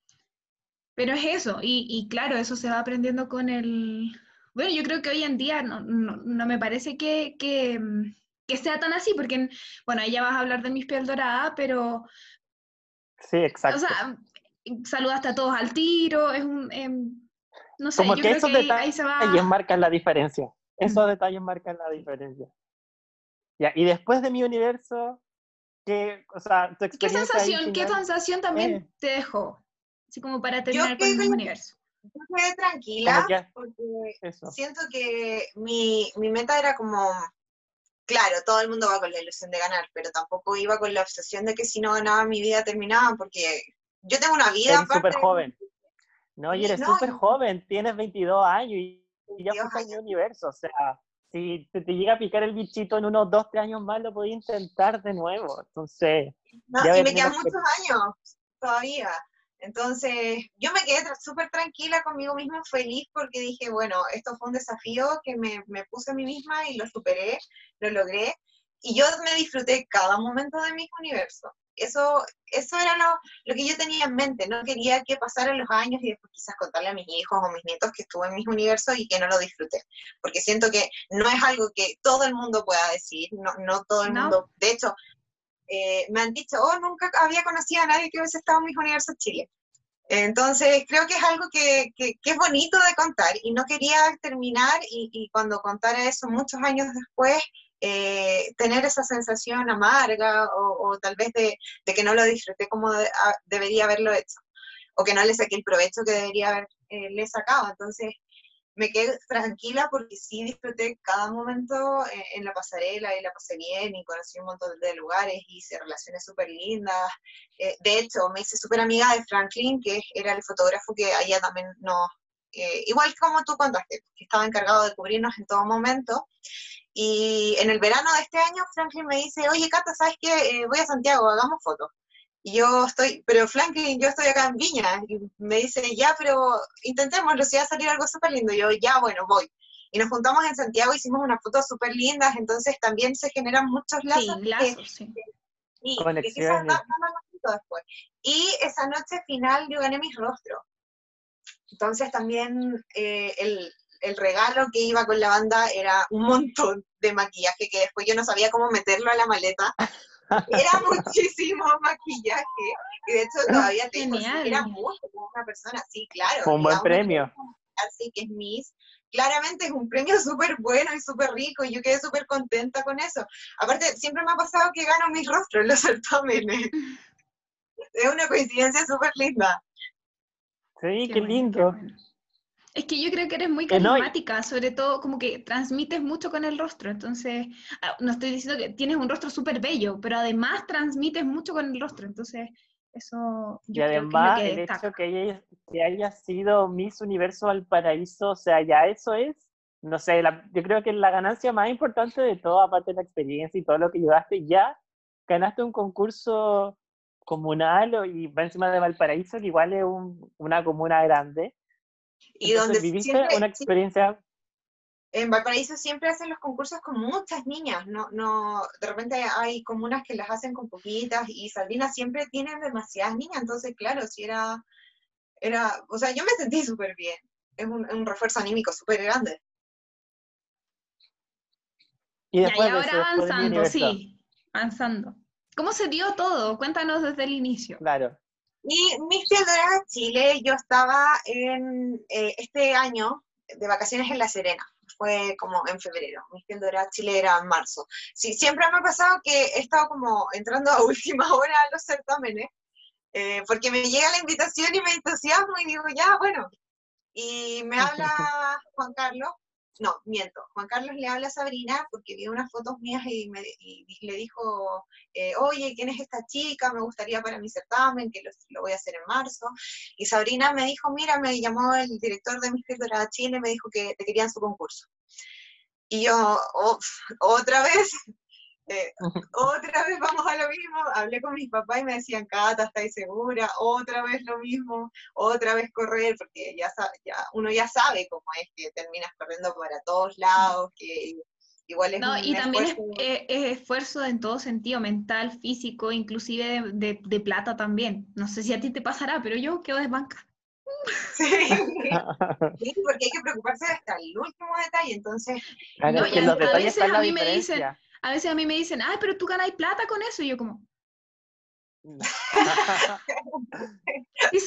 Pero es eso, y, claro, eso se va aprendiendo con el... Bueno, yo creo que hoy en día no, no, me parece que, que mm, que sea tan así, porque, bueno, ahí ya vas a hablar de mis piel dorada, pero... Sí, exacto. O sea, saludaste a todos al tiro, es un... Em, no sé, Como yo que creo esos que ahí, se va... marcan la diferencia. Esos detalles marcan la diferencia. Ya, y después de mi universo, ¿qué, o sea, tu ¿Qué sensación, ¿qué sensación también eh. te dejó? Así como para terminar con el universo. Yo quedé tranquila porque siento que mi, mi meta era como claro, todo el mundo va con la ilusión de ganar, pero tampoco iba con la obsesión de que si no ganaba mi vida terminaba, porque yo tengo una vida... Eres súper joven. No, y eres súper joven, tienes 22 años y, ya fuiste en mi universo, o sea, si te, llega a picar el bichito en unos 2, 3 años más, lo podía intentar de nuevo, entonces... No, y me quedan muchos años todavía. Entonces, yo me quedé súper tranquila conmigo misma, feliz, porque dije, bueno, esto fue un desafío que me, me, puse a mí misma y lo superé, lo logré, y yo me disfruté cada momento de mi universo. Eso, eso era lo, lo que yo tenía en mente, no quería que pasaran los años y después quizás contarle a mis hijos o mis nietos que estuve en mis universos y que no lo disfruté, porque siento que no es algo que todo el mundo pueda decir, no, no todo el mundo, de hecho, eh, me han dicho, oh, nunca había conocido a nadie que hubiese estado en mis universos Chile. Entonces, creo que es algo que, que, es bonito de contar y no quería terminar y, y cuando contara eso muchos años después, eh, tener esa sensación amarga o, o tal vez de, de, que no lo disfruté como debería haberlo hecho o que no le saqué el provecho que debería haberle eh, sacado. Entonces, me quedé tranquila porque sí disfruté cada momento eh, en, la pasarela y la pasé bien y conocí un montón de lugares, hice relaciones súper lindas. Eh, de hecho, me hice súper amiga de Franklin, que era el fotógrafo que allá también nos, eh, igual como tú contaste, que estaba encargado de cubrirnos en todo momento. Y en el verano de este año, Franklin me dice, oye, Cata, ¿sabes qué? voy a Santiago, hagamos fotos. Y yo estoy, pero Franklin, yo estoy acá en Viña. Y me dice, ya, pero intentémoslo, si va a salir algo súper lindo. Y yo, ya, bueno, voy. Y nos juntamos en Santiago, hicimos unas fotos súper lindas, entonces también se generan muchos lazos. Sí, lazos, sí. Y después. Y esa noche final yo gané mis rostros. Entonces también eh, el, el regalo que iba con la banda era un montón de maquillaje que después yo no sabía cómo meterlo a la maleta. Era muchísimo maquillaje. Y de hecho todavía tengo, Genial. era mucho como una persona, sí, claro. Un buen premio. Así que es Miss. Claramente es un premio súper bueno y súper rico y yo quedé súper contenta con eso. Aparte, siempre me ha pasado que gano mis rostros en los certámenes. Es una coincidencia súper linda. Sí, Qué qué bueno, lindo. qué bueno. Es que yo creo que eres muy y- carismática, sobre todo como que transmites mucho con el rostro. Entonces, ah, no estoy diciendo que tienes un rostro súper bello, pero además transmites mucho con el rostro. Entonces, eso Y yo creo además, que es lo el que hecho destaca. que ella que haya sido Miss Universo Valparaíso, o sea, ya eso es, no sé, la- yo creo que la ganancia más importante de todo, aparte de la experiencia y todo lo que llevaste, ya ganaste un concurso comunal y va encima de Valparaíso, que igual es un- una comuna grande. Y Entonces, donde viviste siempre, una experiencia, en Valparaíso siempre hacen los concursos con muchas niñas, no, no, de repente hay comunas que las hacen con poquitas y Sabrina siempre tiene demasiadas niñas, entonces claro, si era, era, o sea, yo me sentí súper bien, es un, un refuerzo anímico súper grande. y Ya, después y de ahora eso, avanzando, sí, avanzando. ¿Cómo se dio todo? Cuéntanos desde el inicio. claro. Y Miss Piedra Chile, yo estaba en eh, este año de vacaciones en La Serena, fue como en febrero, Miss Piedra Chile era en marzo. Sí, siempre me ha pasado que he estado como entrando a última hora a los certámenes, eh, porque me llega la invitación y me entusiasmo y digo, ya, bueno. Y me habla Juan Carlos, no, miento, Juan Carlos le habla a Sabrina porque vio unas fotos mías y, me, le dijo, eh, oye, ¿quién es esta chica? Me gustaría para mi certamen, que lo, voy a hacer en marzo. Y Sabrina me dijo, mira, me llamó el director de Miss Dorada Chile, me dijo que te querían su concurso. Y yo, "Oh, otra vez, eh, otra vez vamos a lo mismo. Hablé con mis papás y me decían, Cata, ¿estáis segura? Otra vez lo mismo, otra vez correr, porque ya, ya uno ya sabe cómo es que terminas corriendo para todos lados, que igual es No, un y también es, esfuerzo. es- es esfuerzo en todo sentido, mental, físico, inclusive de, de- de plata también. No sé si a ti te pasará, pero yo quedo de banca. Sí. Sí, porque hay que preocuparse hasta el último detalle, entonces, Claro, No, es que los a detalles a mí me dicen-. A veces a mí me dicen, ay, pero tú ganáis plata con eso. Y yo como. Y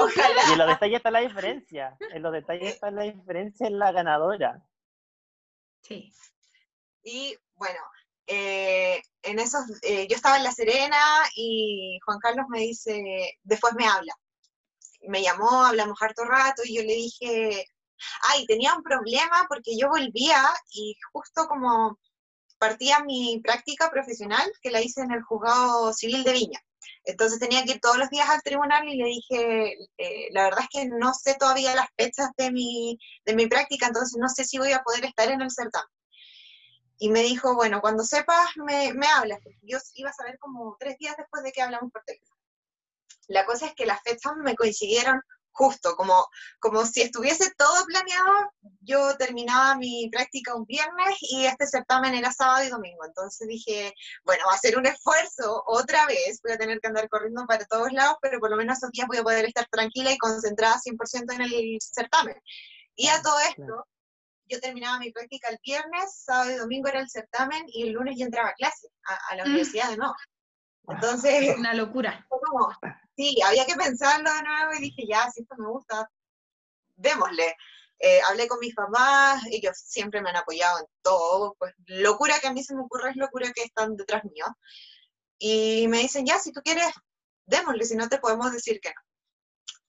en los detalles está la diferencia. En los detalles está la diferencia en la ganadora. Sí. Y bueno, eh, en esos, eh, yo estaba en La Serena y Juan Carlos me dice, después me habla. Me llamó, hablamos harto rato y yo le dije, ay, tenía un problema porque yo volvía y justo como partía mi práctica profesional, que la hice en el juzgado civil de Viña. Entonces tenía que ir todos los días al tribunal y le dije, eh, la verdad es que no sé todavía las fechas de mi, de mi práctica, entonces no sé si voy a poder estar en el certamen. Y me dijo, bueno, cuando sepas, me, me hablas, yo iba a saber como tres días después de que hablamos por teléfono. La cosa es que las fechas me coincidieron justo, como, como si estuviese todo planeado, yo terminaba mi práctica un viernes y este certamen era sábado y domingo. Entonces dije, bueno, va a ser un esfuerzo otra vez, voy a tener que andar corriendo para todos lados, pero por lo menos esos días voy a poder estar tranquila y concentrada 100% en el certamen. Y a todo esto, yo terminaba mi práctica el viernes, sábado y domingo era el certamen y el lunes yo entraba a clase, a, a la Mm. universidad de nuevo. Entonces, Una locura. fue como, sí, había que pensarlo de nuevo y dije, ya, si esto me gusta, démosle. Eh, hablé con mis papás, ellos siempre me han apoyado en todo, pues locura que a mí se me ocurre es locura que están detrás mío. Y me dicen, ya, si tú quieres, démosle, si no te podemos decir que no.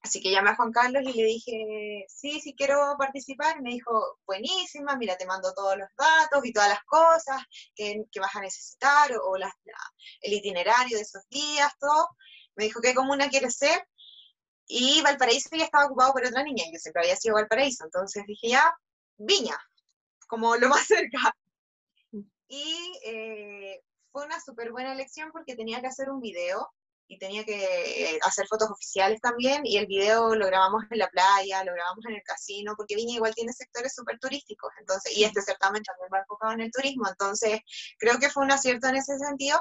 Así que llamé a Juan Carlos y le dije, sí, sí quiero participar. Y me dijo, buenísima, mira, te mando todos los datos y todas las cosas que, que vas a necesitar, o, el itinerario de esos días, todo. Me dijo, ¿qué comuna quieres ser? Y Valparaíso ya estaba ocupado por otra niña, yo siempre había sido Valparaíso. Entonces dije, ya, Viña, como lo más cerca. Y eh, fue una súper buena elección porque tenía que hacer un video y tenía que eh, hacer fotos oficiales también, y el video lo grabamos en la playa, lo grabamos en el casino, porque Viña igual tiene sectores súper turísticos, entonces, y este certamen también va enfocado en el turismo, entonces creo que fue un acierto en ese sentido.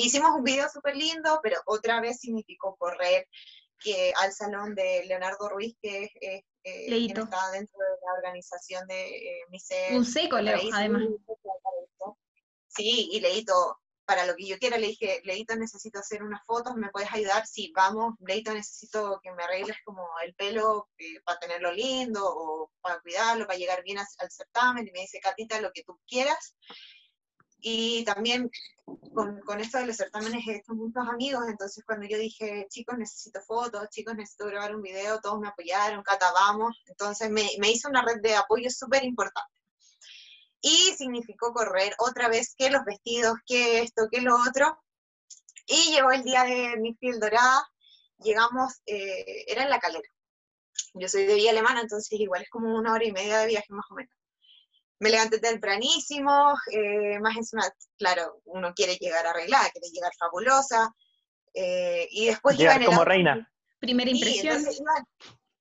Hicimos un video súper lindo, pero otra vez significó correr que al salón de Leonardo Ruiz, que es, es eh, quien está dentro de la organización de eh, Un seco, Leo, además. Sí, y Leito, para lo que yo quiera, le dije, Leito, necesito hacer unas fotos, ¿me puedes ayudar? Sí, vamos, Leito, necesito que me arregles como el pelo eh, para tenerlo lindo o para cuidarlo, para llegar bien al certamen. Y me dice, Catita, lo que tú quieras. Y también con, con esto de los certámenes he hecho muchos amigos, entonces cuando yo dije, chicos, necesito fotos, chicos, necesito grabar un video, todos me apoyaron, Cata, vamos. Entonces me, me hizo una red de apoyo súper importante y significó correr otra vez que los vestidos, que esto, que lo otro. Y llegó el día de mi piel dorada, llegamos, eh, era en la calera. Yo soy de Villa Alemana, entonces igual es como una hora y media de viaje más o menos. Me levanté tempranísimo, eh, más encima, claro, uno quiere llegar arreglada, quiere llegar fabulosa, eh, y después iba Llegar en el como auto- reina. Primera impresión. iba,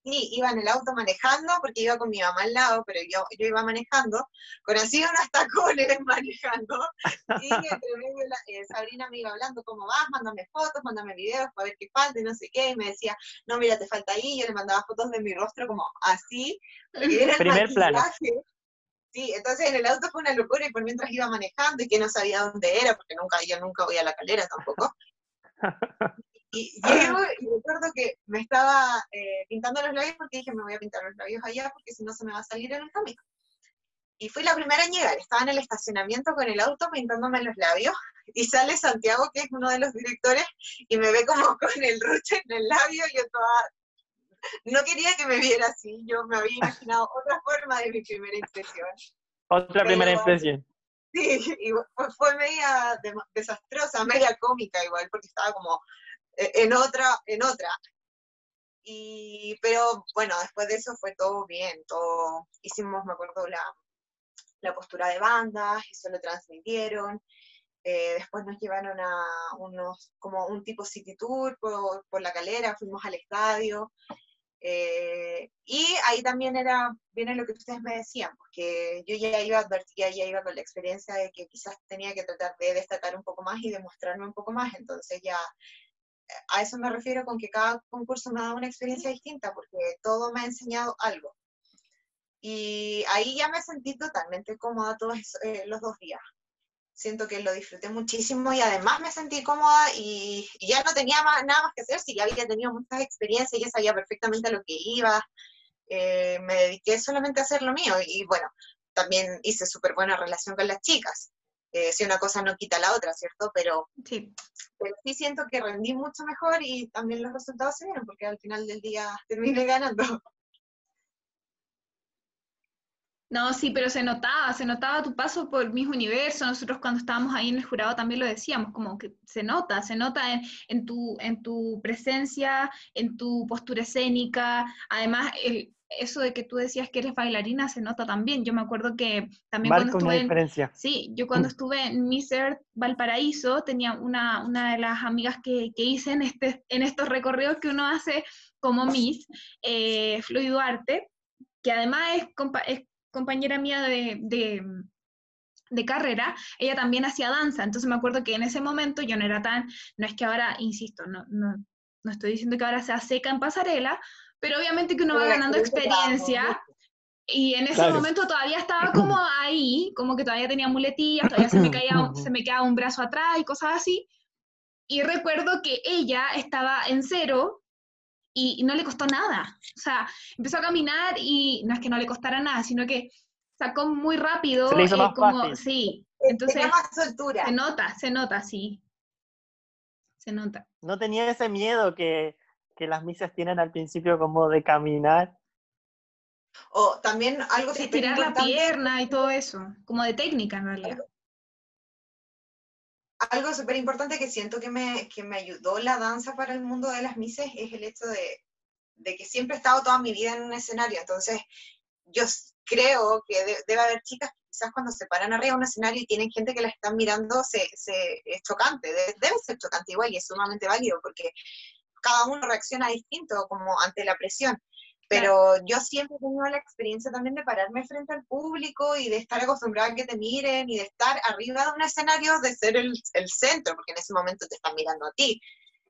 sí, iba en el auto manejando, porque iba con mi mamá al lado, pero yo, yo iba manejando, con así unos tacones manejando, y entre medio la- eh, Sabrina me iba hablando, ¿cómo vas? Mándame fotos, mándame videos para ver qué falta y no sé qué, y me decía, no, mira, te falta ahí, yo le mandaba fotos de mi rostro como así, y era el Primer plano. Sí, entonces en el auto fue una locura y por mientras iba manejando y que no sabía dónde era, porque nunca, yo nunca voy a la calera tampoco. Y llego y recuerdo que me estaba eh, pintando los labios porque dije, me voy a pintar los labios allá porque si no se me va a salir en el camino. Y fui la primera en llegar, estaba en el estacionamiento con el auto pintándome los labios y sale Santiago, que es uno de los directores, y me ve como con el ruche en el labio, yo toda... No quería que me viera así, yo me había imaginado otra forma de mi primera impresión. Otra primera impresión. Sí, y fue, fue media de- desastrosa, media cómica igual, porque estaba como eh, en otra, en otra. Y, pero bueno, después de eso fue todo bien, todo, hicimos, me acuerdo, la, la postura de bandas, eso lo transmitieron. eh, después nos llevaron a unos, como un tipo city tour por, por la calera, fuimos al estadio. Eh, y ahí también era, viene lo que ustedes me decían, porque yo ya iba advertida, ya iba con la experiencia de que quizás tenía que tratar de destacar un poco más y demostrarme un poco más, entonces ya a eso me refiero con que cada concurso me ha dado una experiencia distinta, porque todo me ha enseñado algo. Y ahí ya me sentí totalmente cómoda todos eh, los dos días. Siento que lo disfruté muchísimo y además me sentí cómoda y, y ya no tenía más, nada más que hacer, si ya había tenido muchas experiencias, ya sabía perfectamente a lo que iba, eh, me dediqué solamente a hacer lo mío y bueno, también hice súper buena relación con las chicas. Eh, si una cosa no quita la otra, ¿cierto? Pero Sí. pero sí siento que rendí mucho mejor y también los resultados se vieron, porque al final del día terminé ganando. No, sí, pero se notaba, se notaba tu paso por mis universos. Nosotros cuando estábamos ahí en el jurado también lo decíamos, como que se nota, se nota en, en tu, en tu presencia, en tu postura escénica. Además, el, eso de que tú decías que eres bailarina se nota también. Yo me acuerdo que también cuando una estuve en, diferencia. Sí, yo cuando estuve en Miss Earth Valparaíso tenía una, una de las amigas que, que hice en, este, en estos recorridos que uno hace como Miss, eh, Duarte, que además es, compa- es compañera mía de, de, de carrera, ella también hacía danza, entonces me acuerdo que en ese momento yo no era tan, no es que ahora, insisto, no, no, no estoy diciendo que ahora sea seca en pasarela, pero obviamente que uno va ganando experiencia. Y en ese Claro. momento todavía estaba como ahí, como que todavía tenía muletillas, todavía se me, caía, se me quedaba un brazo atrás y cosas así. Y recuerdo que ella estaba en cero y no le costó nada. O sea, empezó a caminar y no es que no le costara nada, sino que sacó muy rápido. Se le hizo eh, más como, fácil. Sí, Tenía entonces más soltura. se nota, se nota, sí. Se nota. No tenía ese miedo que, que las misas tienen al principio como de caminar. O también algo De súper estirar la pierna y todo eso, como de técnica en realidad. algo súper importante que siento que me, que me ayudó la danza para el mundo de las mises es el hecho de, de que siempre he estado toda mi vida en un escenario. Entonces, yo creo que de- debe haber chicas que quizás cuando se paran arriba de un escenario y tienen gente que las están mirando, se, se- es chocante, de- debe ser chocante igual y es sumamente válido porque cada uno reacciona distinto como ante la presión. Pero yo siempre he tenido la experiencia también de pararme frente al público y de estar acostumbrada a que te miren y de estar arriba de un escenario, de ser el, el centro, porque en ese momento te están mirando a ti.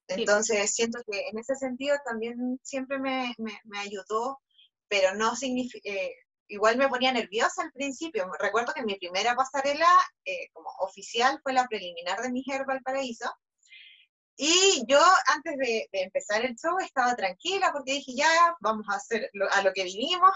Sí. Entonces siento que en ese sentido también siempre me, me, me ayudó pero no significa, igual me ponía nerviosa al principio. Recuerdo que mi primera pasarela eh, como oficial fue la preliminar de mi Herbal Paraíso. Y yo antes de, empezar el show estaba tranquila porque dije, ya, vamos a hacer a lo que vinimos,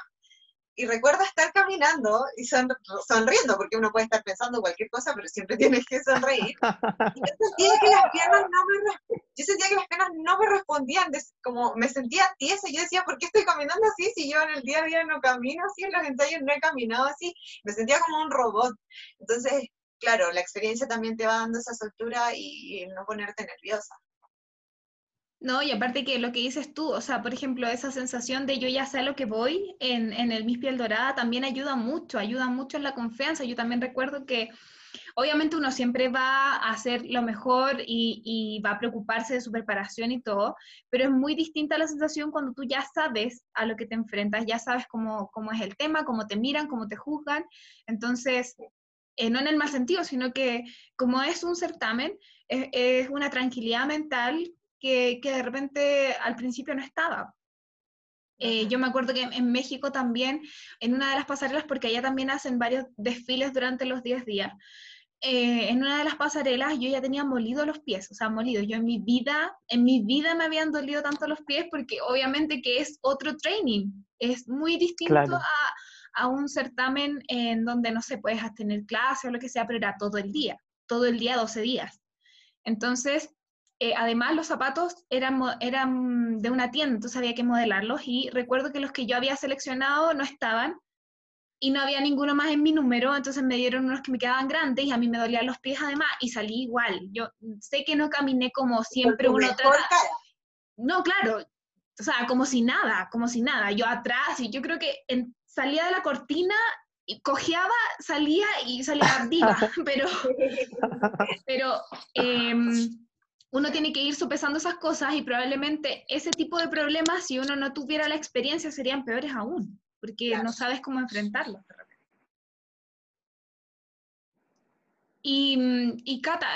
y recuerdo estar caminando y sonriendo, porque uno puede estar pensando cualquier cosa, pero siempre tienes que sonreír. Y yo sentía que las piernas no me, yo sentía que las piernas no me respondían, como me sentía tiesa, yo decía, ¿por qué estoy caminando así si yo en el día a día no camino así, en los ensayos no he caminado así? Me sentía como un robot. Entonces, claro, la experiencia también te va dando esa soltura y, no ponerte nerviosa. No, y aparte que lo que dices tú, o sea, por ejemplo, esa sensación de yo ya sé a lo que voy en, el Miss Piel Dorada también ayuda mucho, ayuda mucho en la confianza. Yo también recuerdo que obviamente uno siempre va a hacer lo mejor y, va a preocuparse de su preparación y todo, pero es muy distinta la sensación cuando tú ya sabes a lo que te enfrentas, ya sabes cómo es el tema, cómo te miran, cómo te juzgan. Entonces, eh, no en el mal sentido, sino que como es un certamen, es, es una tranquilidad mental que, que de repente al principio no estaba. Eh, yo me acuerdo que en México también, en una de las pasarelas, porque allá también hacen varios desfiles durante los 10 días, eh, en una de las pasarelas yo ya tenía molido los pies, o sea, molido. Yo en mi vida, en mi vida me habían dolido tanto los pies porque obviamente que es otro training, es muy distinto a, a, un certamen en donde no se puede puedes tener clase o lo que sea, pero era todo el día, todo el día, 12 días. Entonces, eh, además los zapatos eran, eran de una tienda, entonces había que modelarlos y recuerdo que los que yo había seleccionado no estaban y no había ninguno más en mi número, entonces me dieron unos que me quedaban grandes y a mí me dolían los pies además y salí igual. Yo sé que no caminé como siempre uno trata. No, claro, o sea, como si nada, como si nada. Yo atrás y yo creo que salía de la cortina y cojeaba, salía y salía viva, pero, pero em, uno tiene que ir sopesando esas cosas y probablemente ese tipo de problemas, si uno no tuviera la experiencia, serían peores aún, porque no sabes cómo enfrentarlos. Y, y Cata,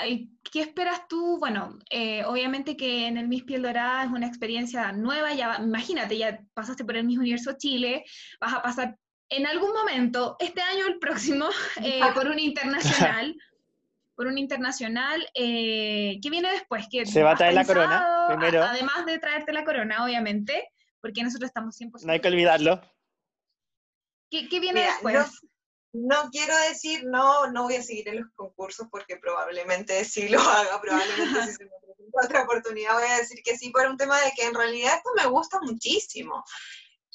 ¿qué esperas tú? Bueno, eh, obviamente que en el Miss Piel Dorada es una experiencia nueva, ya imagínate, ya pasaste por el Miss Universo Chile, vas a pasar en algún momento, este año o el próximo, eh, por un internacional por un internacional. Eh, ¿Qué viene después? ¿Qué Se va a traer la corona primero. además de traerte la corona, obviamente, porque nosotros estamos 100%. No hay que olvidarlo. ¿Qué, qué viene después? No, quiero decir, no, no voy a seguir en los concursos porque probablemente sí lo haga, probablemente si se otra oportunidad voy a decir que sí por un tema de que en realidad esto me gusta muchísimo.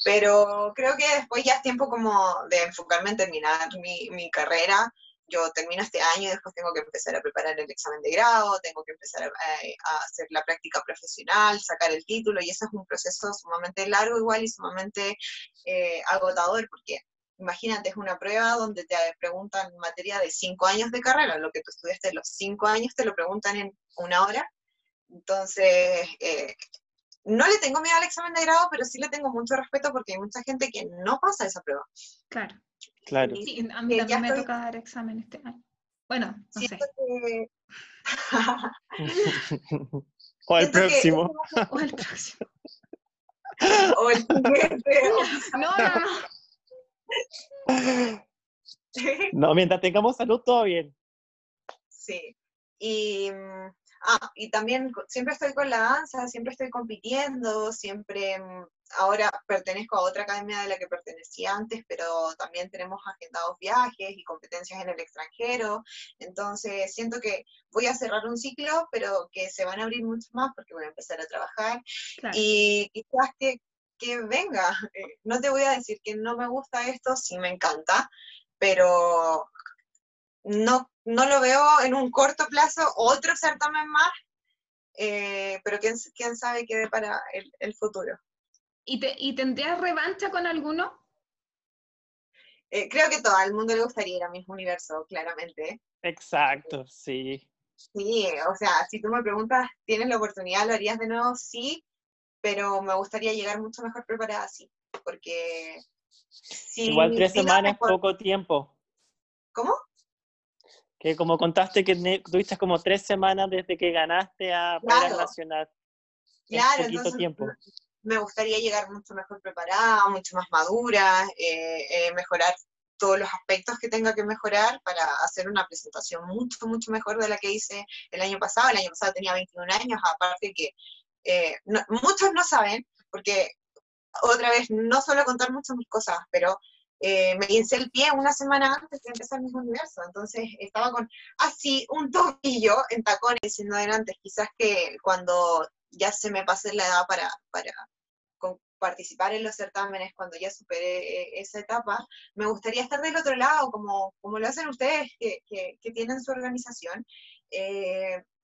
Pero creo que después ya es tiempo como de enfocarme en terminar mi, mi carrera. Yo termino este año y después tengo que empezar a preparar el examen de grado, tengo que empezar a, hacer la práctica profesional, sacar el título, y eso es un proceso sumamente largo igual y sumamente eh, agotador, porque imagínate, es una prueba donde te preguntan materia de cinco años de carrera, lo que tú estudiaste los cinco años te lo preguntan en una hora, entonces... Eh, no le tengo miedo al examen de grado, pero sí le tengo mucho respeto porque hay mucha gente que no pasa esa prueba. Claro. Claro. Sí, a mí también me toca dar examen este año. Bueno, no sé. o el próximo. o el próximo. o el siguiente. no, no, no. No, mientras tengamos salud, todo bien. Sí. Y mm, Ah, y también siempre estoy con la danza, siempre estoy compitiendo, siempre, mm, ahora pertenezco a otra academia de la que pertenecía antes, pero también tenemos agendados viajes y competencias en el extranjero, entonces siento que voy a cerrar un ciclo, pero que se van a abrir mucho más porque voy a empezar a trabajar y quizás que, que venga, eh, no te voy a decir que no me gusta esto, sí me encanta, pero no, no lo veo en un corto plazo otro certamen más, eh, pero quién, quién sabe qué para el, el futuro. ¿Y, te, ¿Y tendrías revancha con alguno? Eh, creo que todo el mundo le gustaría ir a mi universo, claramente. Exacto, sí. Sí, o sea, si tú me preguntas, ¿tienes la oportunidad? ¿Lo harías de nuevo? Sí, pero me gustaría llegar mucho mejor preparada, sí, porque... Igual tres semanas, poco tiempo. ¿Cómo? que como contaste que tuviste como tres semanas desde que ganaste a claro. Nacional. Claro, entonces, tiempo. me gustaría llegar mucho mejor preparada, mucho más madura, eh, eh, mejorar todos los aspectos que tenga que mejorar para hacer una presentación mucho, mucho mejor de la que hice el año pasado. El año pasado tenía 21 años, aparte que eh, muchos no saben, porque otra vez, no suelo contar mucho mis cosas, pero eh, me hice el pie una semana antes de empezar mi universo, entonces estaba con así un tobillo en tacones siendo adelante, quizás que cuando ya se me pase la edad para, para participar en los certámenes, cuando ya superé eh, esa etapa, me gustaría estar del otro lado, como, como lo hacen ustedes que, que, tienen su organización,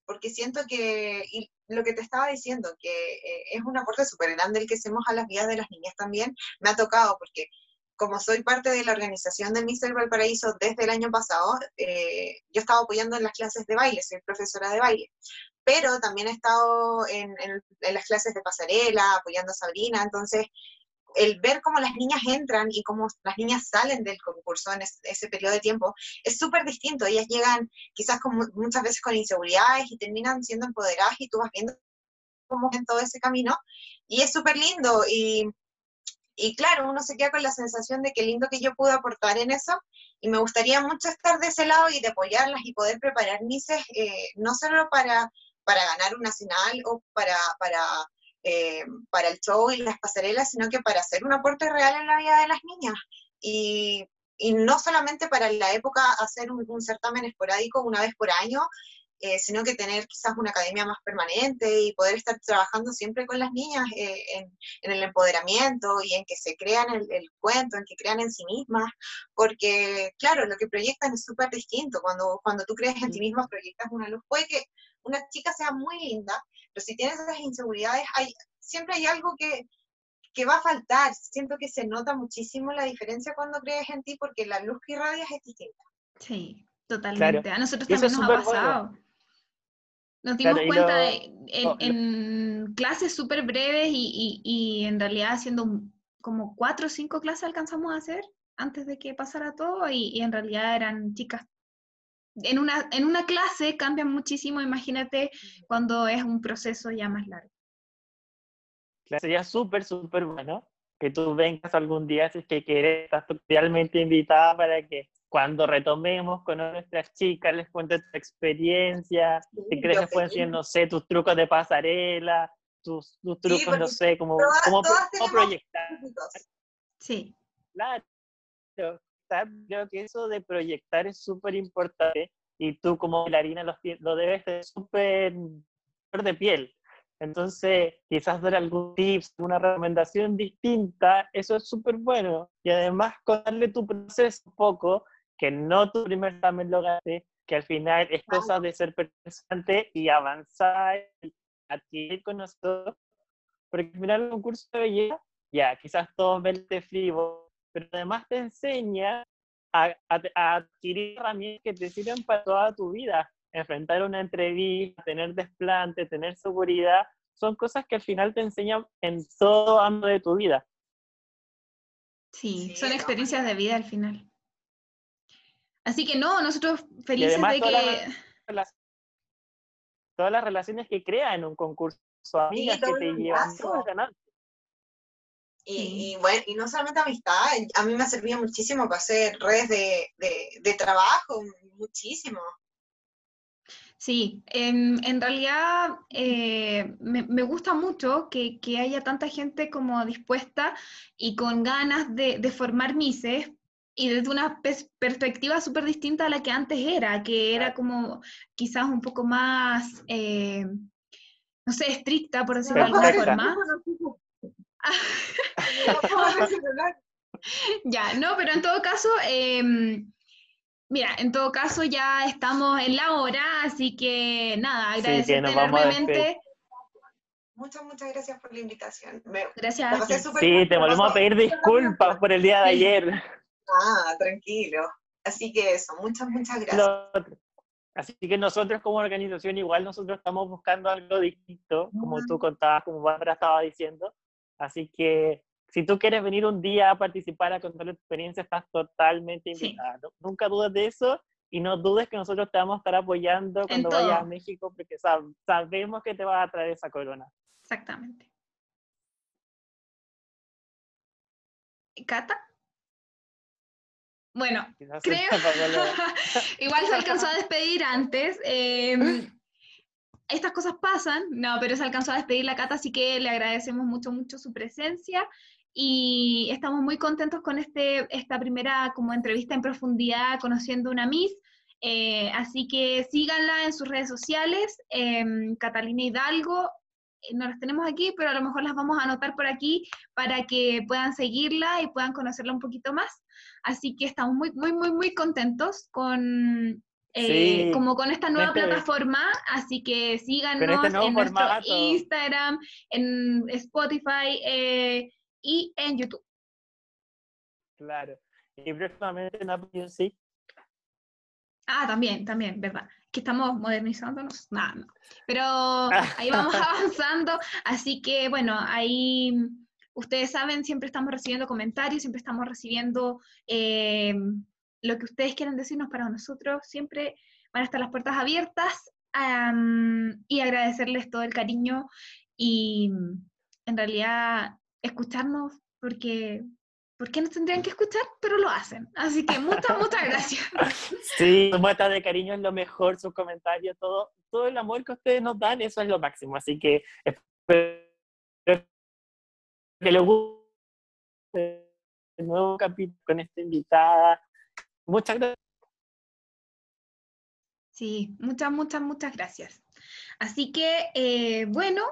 porque siento que, lo que te estaba diciendo, que es un aporte súper grande el que hacemos a las vidas de las niñas también, me ha tocado, porque como soy parte de la organización del Mister Valparaíso desde el año pasado, eh, yo estaba apoyando en las clases de baile, soy profesora de baile, pero también he estado en, las clases de pasarela, apoyando a Sabrina, entonces el ver cómo las niñas entran y cómo las niñas salen del concurso en ese, periodo de tiempo es súper distinto. Ellas llegan quizás muchas veces con inseguridades y terminan siendo empoderadas y tú vas viendo cómo en todo ese camino y es súper lindo y y claro, uno se queda con la sensación de que lindo que yo pude aportar en eso y me gustaría mucho estar de ese lado y de apoyarlas y poder preparar mises, eh, no solo para, para ganar un nacional o para, para, eh, para el show y las pasarelas, sino que para hacer un aporte real en la vida de las niñas. Y, y no solamente para la época hacer un, un certamen esporádico una vez por año, eh, sino que tener quizás una academia más permanente y poder estar trabajando siempre con las niñas eh, en, el empoderamiento y en que se crean el, cuento, en que crean en sí mismas, porque claro, lo que proyectan es súper distinto. Cuando, cuando tú crees en ti misma, proyectas una luz. Puede que una chica sea muy linda, pero si tienes esas inseguridades, hay, siempre hay algo que, que va a faltar. Siento que se nota muchísimo la diferencia cuando crees en ti porque la luz que irradias es distinta. Sí, totalmente. A nosotros también nos ha pasado. Nos dimos cuenta en, clases súper breves y, en realidad haciendo como cuatro o cinco clases alcanzamos a hacer antes de que pasara todo y, en realidad eran chicas. En una, en una clase cambian muchísimo, imagínate cuando es un proceso ya más largo. Sería súper, súper bueno que tú vengas algún día si es que quieres, estás totalmente invitada para que cuando retomemos con nuestras chicas, les cuentes tu experiencia, si crees que pueden ser, no sé, tus trucos de pasarela, tus, tus trucos, no sé, como, cómo, proyectar. Sí. Claro, creo que eso de proyectar es súper importante y tú como bailarina lo, lo debes de súper de piel. Entonces, quizás dar algún tips, una recomendación distinta, eso es súper bueno. Y además, contarle tu proceso un poco, que no tu primer examen lo gaste, que al final es cosa de ser presente y avanzar, y adquirir nosotros, porque al final un concurso de belleza, ya, quizás todos verte frío, pero además te enseña a, adquirir herramientas que te sirven para toda tu vida. Enfrentar una entrevista, tener desplante, tener seguridad, son cosas que al final te enseñan en todo ámbito de tu vida. Sí, son experiencias de vida al final. Así que no, nosotros felices de que... todas las relaciones que crea en un concurso, amigas que te llevan y, y, bueno, y no solamente amistad, a mí me ha servido muchísimo para hacer redes de, de, trabajo, muchísimo. Sí, en, en realidad eh, me, me, gusta mucho que, que, haya tanta gente como dispuesta y con ganas de, de formar mises, y desde una perspectiva súper distinta a la que antes era, que era como quizás un poco más, eh, no sé, estricta, por decirlo de alguna forma. ya, no, pero en todo caso, em, mira, en todo caso ya estamos en la hora, así que nada, agradecerte enormemente. Muchas, muchas gracias por la invitación. gracias. Sí, te volvemos a pedir disculpas por el día de ayer. Ah, tranquilo. Así que eso, muchas, muchas gracias. Así que nosotros como organización igual nosotros estamos buscando algo distinto, como tú contabas, como Bárbara estaba diciendo. Así que si tú quieres venir un día a participar, a contar tu experiencia, estás totalmente invitada. Nunca dudes de eso y no dudes que nosotros te vamos a estar apoyando cuando vayas a México porque sabemos que te vas a traer esa corona. Exactamente. ¿Cata? Bueno, creo. Igual se alcanzó a despedir antes. em, estas cosas pasan, no, pero se alcanzó a despedir la Cata, así que le agradecemos mucho, mucho su presencia y estamos muy contentos con este, esta primera como entrevista en profundidad conociendo una Miss. Eh, así que síganla en sus redes sociales, em, Catalina Hidalgo, eh, no las tenemos aquí, pero a lo mejor las vamos a anotar por aquí para que puedan seguirla y puedan conocerla un poquito más. Así que estamos muy, muy, muy, muy contentos con, eh, Sí, como con esta nueva este- plataforma, así que síganos nuevo en nuestro. Instagram, en Spotify eh, y en YouTube. Claro. Y próximamente en Apple Music. Ah, también, también, ¿verdad? Que estamos modernizándonos. Nada, no. Pero ahí vamos avanzando. Así que, bueno, ahí ustedes saben, siempre estamos recibiendo comentarios, siempre estamos recibiendo eh, lo que ustedes quieran decirnos para nosotros. Siempre van a estar las puertas abiertas am, y agradecerles todo el cariño y en realidad escucharnos porque. ¿Por qué nos tendrían que escuchar? Pero lo hacen. Así que muchas, muchas gracias. Sí, su muestra de cariño es lo mejor, sus comentarios, todo, todo el amor que ustedes nos dan, eso es lo máximo. Así que espero que les guste el nuevo capítulo con esta invitada. Muchas gracias. Sí, muchas, muchas, muchas gracias. Así que, eh, bueno,